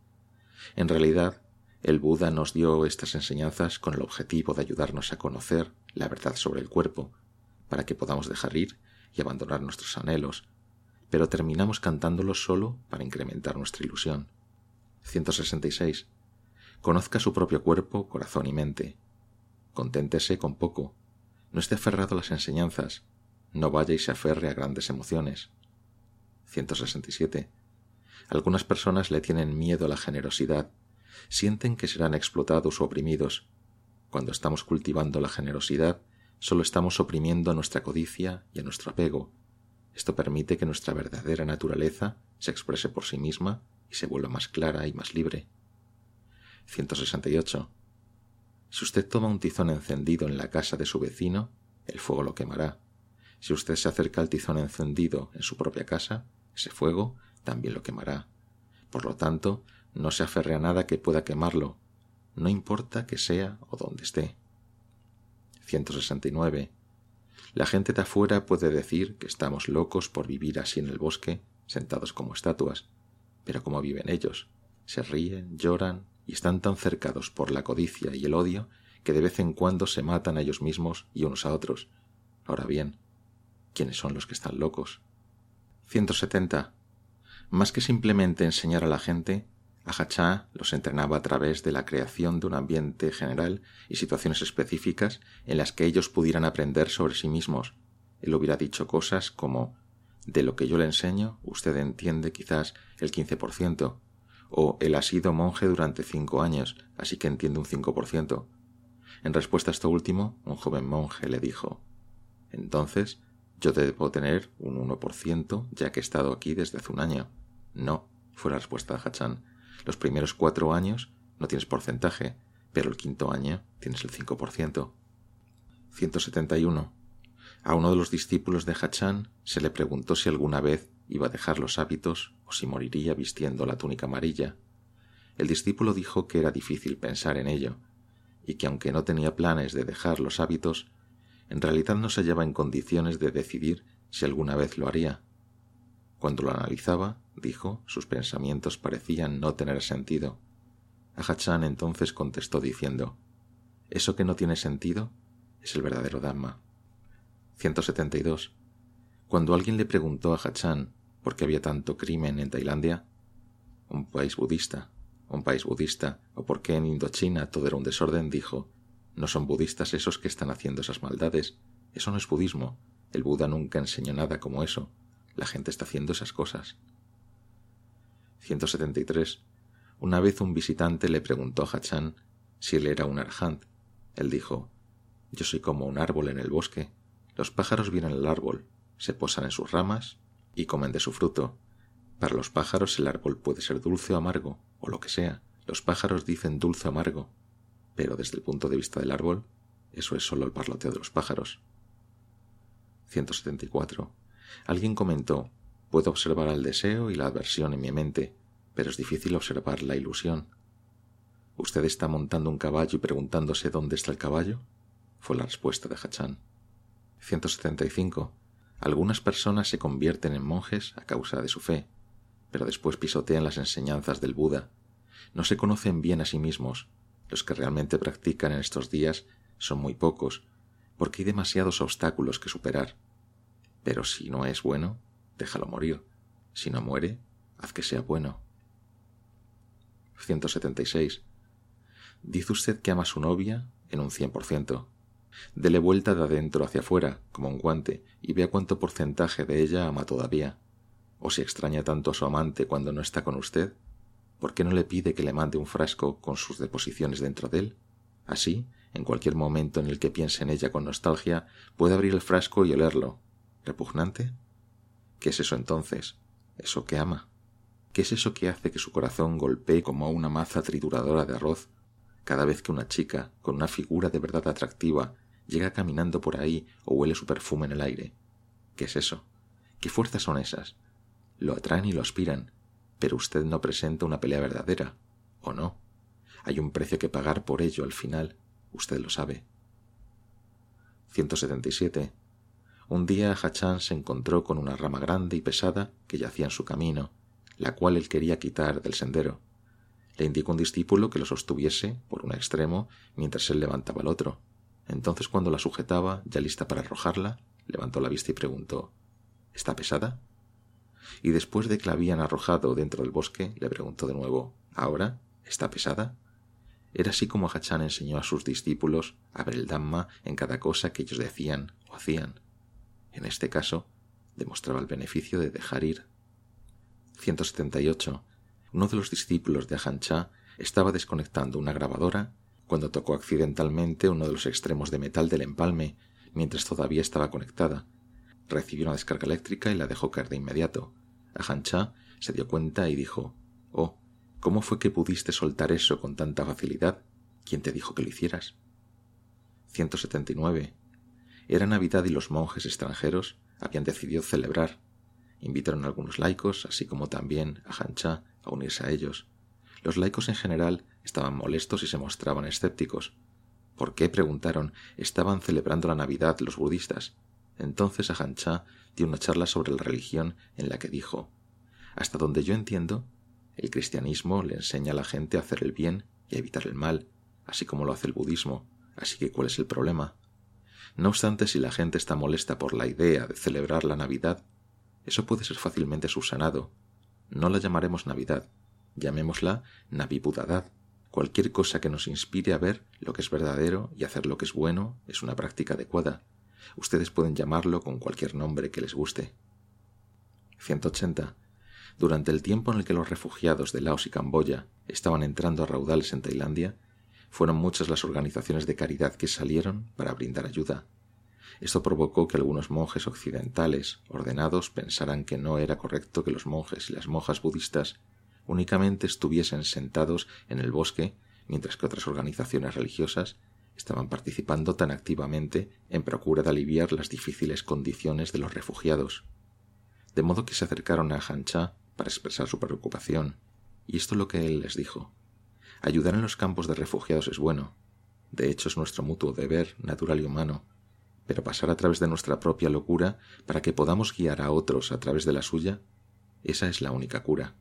En realidad, el Buda nos dio estas enseñanzas con el objetivo de ayudarnos a conocer la verdad sobre el cuerpo, para que podamos dejar ir y abandonar nuestros anhelos, pero terminamos cantándolo solo para incrementar nuestra ilusión. 166. Conozca su propio cuerpo, corazón y mente. Conténtese con poco. No esté aferrado a las enseñanzas, no vaya y se aferre a grandes emociones. 167. Algunas personas le tienen miedo a la generosidad, sienten que serán explotados o oprimidos. Cuando estamos cultivando la generosidad, solo estamos oprimiendo a nuestra codicia y a nuestro apego. Esto permite que nuestra verdadera naturaleza se exprese por sí misma y se vuelva más clara y más libre. 168. Si usted toma un tizón encendido en la casa de su vecino, el fuego lo quemará. Si usted se acerca al tizón encendido en su propia casa, ese fuego también lo quemará. Por lo tanto, No se aferre a nada que pueda quemarlo, no importa que sea o donde esté. 169. La gente de afuera puede decir que estamos locos por vivir así en el bosque, sentados como estatuas, pero ¿cómo viven ellos? Se ríen, lloran y están tan cercados por la codicia y el odio que de vez en cuando se matan a ellos mismos y unos a otros. Ahora bien, ¿quiénes son los que están locos? 170. Más que simplemente enseñar a la gente, Ahachá los entrenaba a través de la creación de un ambiente general y situaciones específicas en las que ellos pudieran aprender sobre sí mismos. Él hubiera dicho cosas como de lo que yo le enseño, usted entiende quizás el 15%, o él ha sido monje durante cinco años, así que entiende un 5%. En respuesta a esto último, un joven monje le dijo Entonces, yo debo tener un 1%, ya que he estado aquí desde hace un año. No, fue la respuesta de Hachan. Los primeros cuatro años no tienes porcentaje, pero el quinto año tienes el 5%. 171. A uno de los discípulos de Hachan se le preguntó si alguna vez iba a dejar los hábitos o si moriría vistiendo la túnica amarilla. El discípulo dijo que era difícil pensar en ello, y que aunque no tenía planes de dejar los hábitos, en realidad no se hallaba en condiciones de decidir si alguna vez lo haría. Cuando lo analizaba, dijo, sus pensamientos parecían no tener sentido. Ahachan entonces contestó diciendo, Eso que no tiene sentido es el verdadero Dhamma. 172. Cuando alguien le preguntó a Hachan por qué había tanto crimen en Tailandia, un país budista, un país budista, o por qué en Indochina todo era un desorden, dijo, no son budistas esos que están haciendo esas maldades, eso no es budismo, el Buda nunca enseñó nada como eso, la gente está haciendo esas cosas. 173. Una vez un visitante le preguntó a Hachan si él era un arhant. Él dijo, Yo soy como un árbol en el bosque. Los pájaros vienen al árbol, se posan en sus ramas y comen de su fruto. Para los pájaros el árbol puede ser dulce o amargo, o lo que sea. Los pájaros dicen dulce o amargo, pero desde el punto de vista del árbol, eso es solo el parloteo de los pájaros. 174. Alguien comentó, Puedo observar el deseo y la aversión en mi mente, pero es difícil observar la ilusión. ¿Usted está montando un caballo y preguntándose dónde está el caballo? fue la respuesta de Hachan. 175. Algunas personas se convierten en monjes a causa de su fe, pero después pisotean las enseñanzas del Buda. No se conocen bien a sí mismos. Los que realmente practican en estos días son muy pocos, porque hay demasiados obstáculos que superar. Pero si no es bueno, déjalo morir. Si no muere, haz que sea bueno. 176. Dice usted que ama a su novia en un 100%. Dele vuelta de adentro hacia afuera, como un guante, y vea cuánto porcentaje de ella ama todavía. O si extraña tanto a su amante cuando no está con usted, ¿por qué no le pide que le mande un frasco con sus deposiciones dentro de él? Así, en cualquier momento en el que piense en ella con nostalgia, puede abrir el frasco y olerlo. ¿Repugnante? ¿Qué es eso entonces? ¿Eso que ama? ¿Qué es eso que hace que su corazón golpee como una maza trituradora de arroz cada vez que una chica con una figura de verdad atractiva llega caminando por ahí o huele su perfume en el aire? ¿Qué es eso? ¿Qué fuerzas son esas? Lo atraen y lo aspiran, pero usted no presenta una pelea verdadera, ¿o no? Hay un precio que pagar por ello al final, usted lo sabe. 177. Un día Hachan se encontró con una rama grande y pesada que yacía en su camino, la cual él quería quitar del sendero. Le indicó un discípulo que lo sostuviese por un extremo mientras él levantaba el otro. Entonces cuando la sujetaba, ya lista para arrojarla, levantó la vista y preguntó ¿Está pesada? Y después de que la habían arrojado dentro del bosque, le preguntó de nuevo ¿Ahora? ¿Está pesada? Era así como Hachan enseñó a sus discípulos a ver el Dhamma en cada cosa que ellos decían o hacían. En este caso, demostraba el beneficio de dejar ir. 178. Uno de los discípulos de Ajanchá estaba desconectando una grabadora cuando tocó accidentalmente uno de los extremos de metal del empalme mientras todavía estaba conectada. Recibió una descarga eléctrica y la dejó caer de inmediato. Ajanchá se dio cuenta y dijo Oh, ¿cómo fue que pudiste soltar eso con tanta facilidad? ¿Quién te dijo que lo hicieras? 179. Era Navidad y los monjes extranjeros habían decidido celebrar. Invitaron algunos laicos, así como también a Hancha, a unirse a ellos. Los laicos en general estaban molestos y se mostraban escépticos. ¿Por qué? preguntaron. Estaban celebrando la Navidad los budistas. Entonces Ajanchá dio una charla sobre la religión en la que dijo Hasta donde yo entiendo, el cristianismo le enseña a la gente a hacer el bien y a evitar el mal, así como lo hace el budismo. Así que ¿cuál es el problema? No obstante, si la gente está molesta por la idea de celebrar la Navidad, eso puede ser fácilmente subsanado. No la llamaremos Navidad, llamémosla Navibudadad. Cualquier cosa que nos inspire a ver lo que es verdadero y hacer lo que es bueno es una práctica adecuada. Ustedes pueden llamarlo con cualquier nombre que les guste. 180. Durante el tiempo en el que los refugiados de Laos y Camboya estaban entrando a raudales en Tailandia, fueron muchas las organizaciones de caridad que salieron para brindar ayuda. Esto provocó que algunos monjes occidentales ordenados pensaran que no era correcto que los monjes y las monjas budistas únicamente estuviesen sentados en el bosque mientras que otras organizaciones religiosas estaban participando tan activamente en procura de aliviar las difíciles condiciones de los refugiados. De modo que se acercaron a Hancha para expresar su preocupación, y esto es lo que él les dijo. Ayudar en los campos de refugiados es bueno, de hecho es nuestro mutuo deber natural y humano, pero pasar a través de nuestra propia locura para que podamos guiar a otros a través de la suya, esa es la única cura.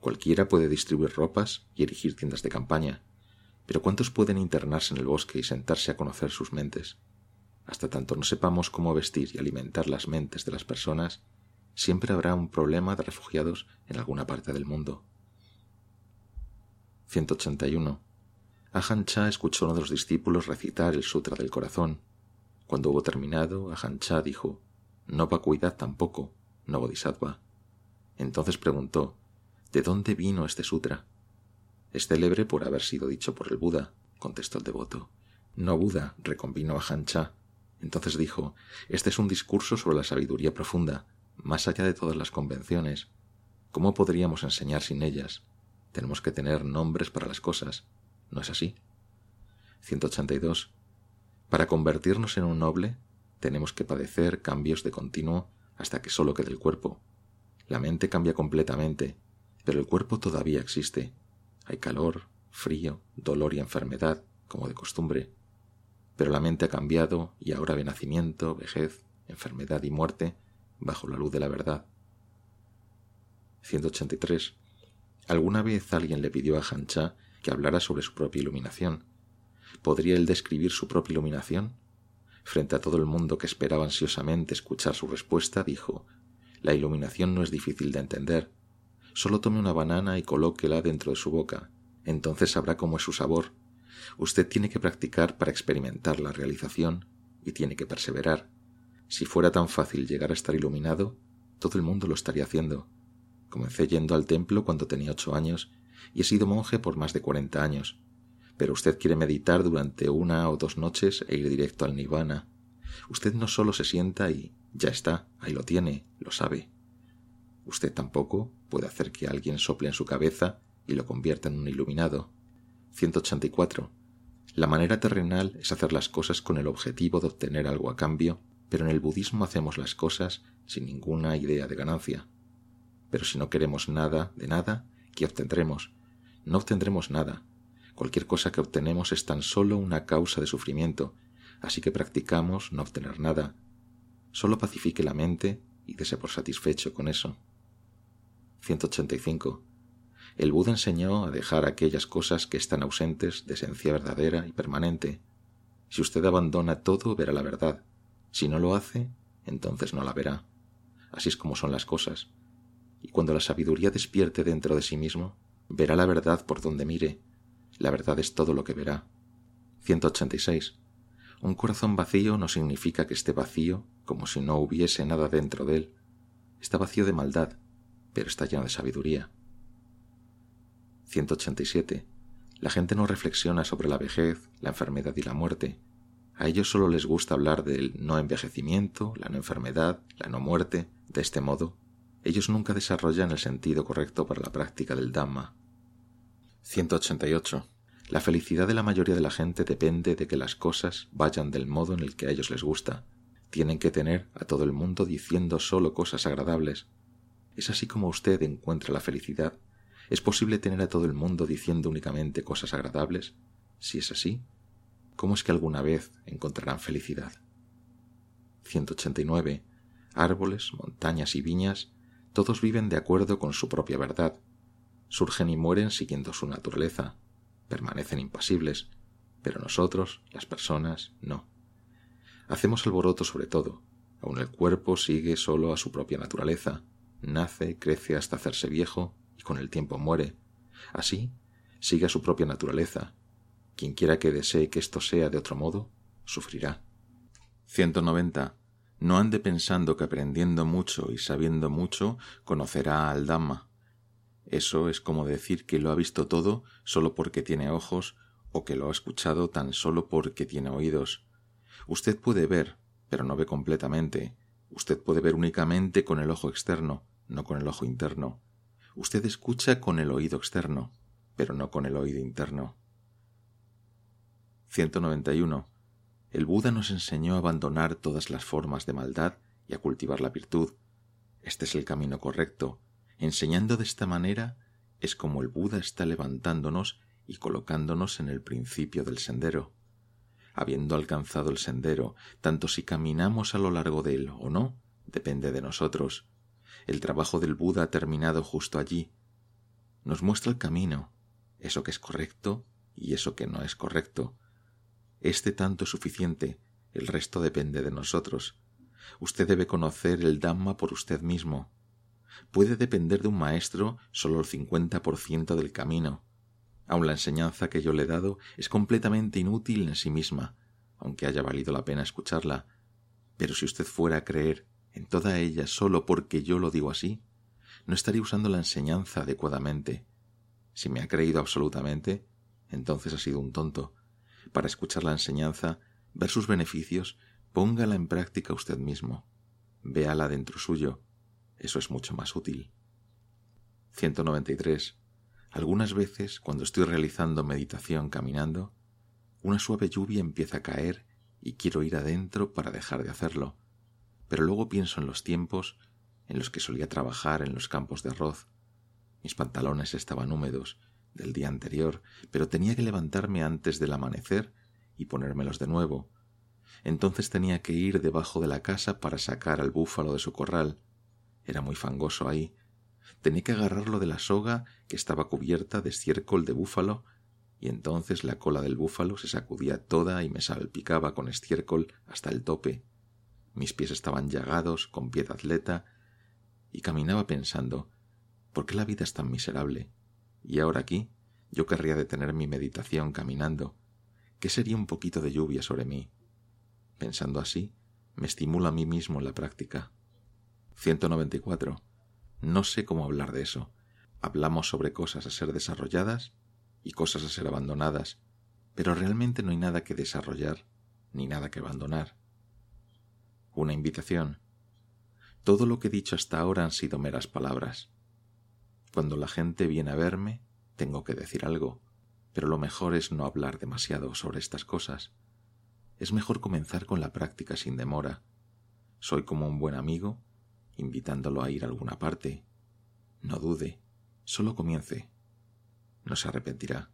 Cualquiera puede distribuir ropas y erigir tiendas de campaña, pero ¿cuántos pueden internarse en el bosque y sentarse a conocer sus mentes? Hasta tanto no sepamos cómo vestir y alimentar las mentes de las personas, siempre habrá un problema de refugiados en alguna parte del mundo. 181. Ahan Cha escuchó a uno de los discípulos recitar el Sutra del Corazón. Cuando hubo terminado, Ahan Cha dijo, No vacuidad tampoco, no bodhisattva. Entonces preguntó, ¿De dónde vino este sutra? Es célebre por haber sido dicho por el Buda, contestó el devoto. No Buda, reconvino a Cha. Entonces dijo, este es un discurso sobre la sabiduría profunda, más allá de todas las convenciones. ¿Cómo podríamos enseñar sin ellas? Tenemos que tener nombres para las cosas. ¿No es así? 182. Para convertirnos en un noble, tenemos que padecer cambios de continuo hasta que solo quede el cuerpo. La mente cambia completamente, pero el cuerpo todavía existe. Hay calor, frío, dolor y enfermedad, como de costumbre. Pero la mente ha cambiado y ahora ve nacimiento, vejez, enfermedad y muerte bajo la luz de la verdad. 183. Alguna vez alguien le pidió a Hancha que hablara sobre su propia iluminación. ¿Podría él describir su propia iluminación? Frente a todo el mundo que esperaba ansiosamente escuchar su respuesta, dijo La iluminación no es difícil de entender. Solo tome una banana y colóquela dentro de su boca. Entonces sabrá cómo es su sabor. Usted tiene que practicar para experimentar la realización y tiene que perseverar. Si fuera tan fácil llegar a estar iluminado, todo el mundo lo estaría haciendo. Comencé yendo al templo cuando tenía ocho años y he sido monje por más de cuarenta años. Pero usted quiere meditar durante una o dos noches e ir directo al nirvana. Usted no solo se sienta y ya está, ahí lo tiene, lo sabe. Usted tampoco puede hacer que alguien sople en su cabeza y lo convierta en un iluminado. 184. La manera terrenal es hacer las cosas con el objetivo de obtener algo a cambio, pero en el budismo hacemos las cosas sin ninguna idea de ganancia. Pero si no queremos nada de nada, ¿qué obtendremos? No obtendremos nada. Cualquier cosa que obtenemos es tan solo una causa de sufrimiento, así que practicamos no obtener nada. Solo pacifique la mente y dése por satisfecho con eso. 185. El Buda enseñó a dejar aquellas cosas que están ausentes de esencia verdadera y permanente. Si usted abandona todo, verá la verdad. Si no lo hace, entonces no la verá. Así es como son las cosas y cuando la sabiduría despierte dentro de sí mismo, verá la verdad por donde mire. La verdad es todo lo que verá. 186. Un corazón vacío no significa que esté vacío como si no hubiese nada dentro de él. Está vacío de maldad, pero está lleno de sabiduría. 187. La gente no reflexiona sobre la vejez, la enfermedad y la muerte. A ellos solo les gusta hablar del no envejecimiento, la no enfermedad, la no muerte. De este modo, ellos nunca desarrollan el sentido correcto para la práctica del Dhamma. 188. La felicidad de la mayoría de la gente depende de que las cosas vayan del modo en el que a ellos les gusta. Tienen que tener a todo el mundo diciendo solo cosas agradables. Es así como usted encuentra la felicidad, ¿Es posible tener a todo el mundo diciendo únicamente cosas agradables? Si es así, ¿cómo es que alguna vez encontrarán felicidad? 189. Árboles, montañas y viñas, todos viven de acuerdo con su propia verdad. Surgen y mueren siguiendo su naturaleza. Permanecen impasibles. Pero nosotros, las personas, no. Hacemos alboroto sobre todo. Aun el cuerpo sigue solo a su propia naturaleza. Nace, crece hasta hacerse viejo y con el tiempo muere. Así, sigue a su propia naturaleza. Quien quiera que desee que esto sea de otro modo, sufrirá. 190. No ande pensando que aprendiendo mucho y sabiendo mucho conocerá al Dhamma. Eso es como decir que lo ha visto todo solo porque tiene ojos o que lo ha escuchado tan solo porque tiene oídos. Usted puede ver, pero no ve completamente. Usted puede ver únicamente con el ojo externo, no con el ojo interno. Usted escucha con el oído externo, pero no con el oído interno. 191. El Buda nos enseñó a abandonar todas las formas de maldad y a cultivar la virtud. Este es el camino correcto. Enseñando de esta manera es como el Buda está levantándonos y colocándonos en el principio del sendero. Habiendo alcanzado el sendero, tanto si caminamos a lo largo de él o no, depende de nosotros. El trabajo del Buda ha terminado justo allí. Nos muestra el camino, eso que es correcto y eso que no es correcto. Este tanto es suficiente, el resto depende de nosotros. Usted debe conocer el Dhamma por usted mismo. Puede depender de un maestro solo el cincuenta por ciento del camino. Aun la enseñanza que yo le he dado es completamente inútil en sí misma, aunque haya valido la pena escucharla. Pero si usted fuera a creer en toda ella solo porque yo lo digo así, no estaría usando la enseñanza adecuadamente. Si me ha creído absolutamente, entonces ha sido un tonto. Para escuchar la enseñanza, ver sus beneficios, póngala en práctica usted mismo. Véala dentro suyo. Eso es mucho más útil. 193. Algunas veces, cuando estoy realizando meditación caminando, una suave lluvia empieza a caer y quiero ir adentro para dejar de hacerlo pero luego pienso en los tiempos en los que solía trabajar en los campos de arroz. Mis pantalones estaban húmedos del día anterior, pero tenía que levantarme antes del amanecer y ponérmelos de nuevo. Entonces tenía que ir debajo de la casa para sacar al búfalo de su corral. Era muy fangoso ahí. Tenía que agarrarlo de la soga que estaba cubierta de estiércol de búfalo, y entonces la cola del búfalo se sacudía toda y me salpicaba con estiércol hasta el tope. Mis pies estaban llagados, con pie de atleta, y caminaba pensando, ¿por qué la vida es tan miserable? Y ahora aquí yo querría detener mi meditación caminando. ¿Qué sería un poquito de lluvia sobre mí? Pensando así, me estimula a mí mismo la práctica. 194. No sé cómo hablar de eso. Hablamos sobre cosas a ser desarrolladas y cosas a ser abandonadas, pero realmente no hay nada que desarrollar ni nada que abandonar una invitación. Todo lo que he dicho hasta ahora han sido meras palabras. Cuando la gente viene a verme, tengo que decir algo, pero lo mejor es no hablar demasiado sobre estas cosas. Es mejor comenzar con la práctica sin demora. Soy como un buen amigo, invitándolo a ir a alguna parte. No dude, solo comience. No se arrepentirá.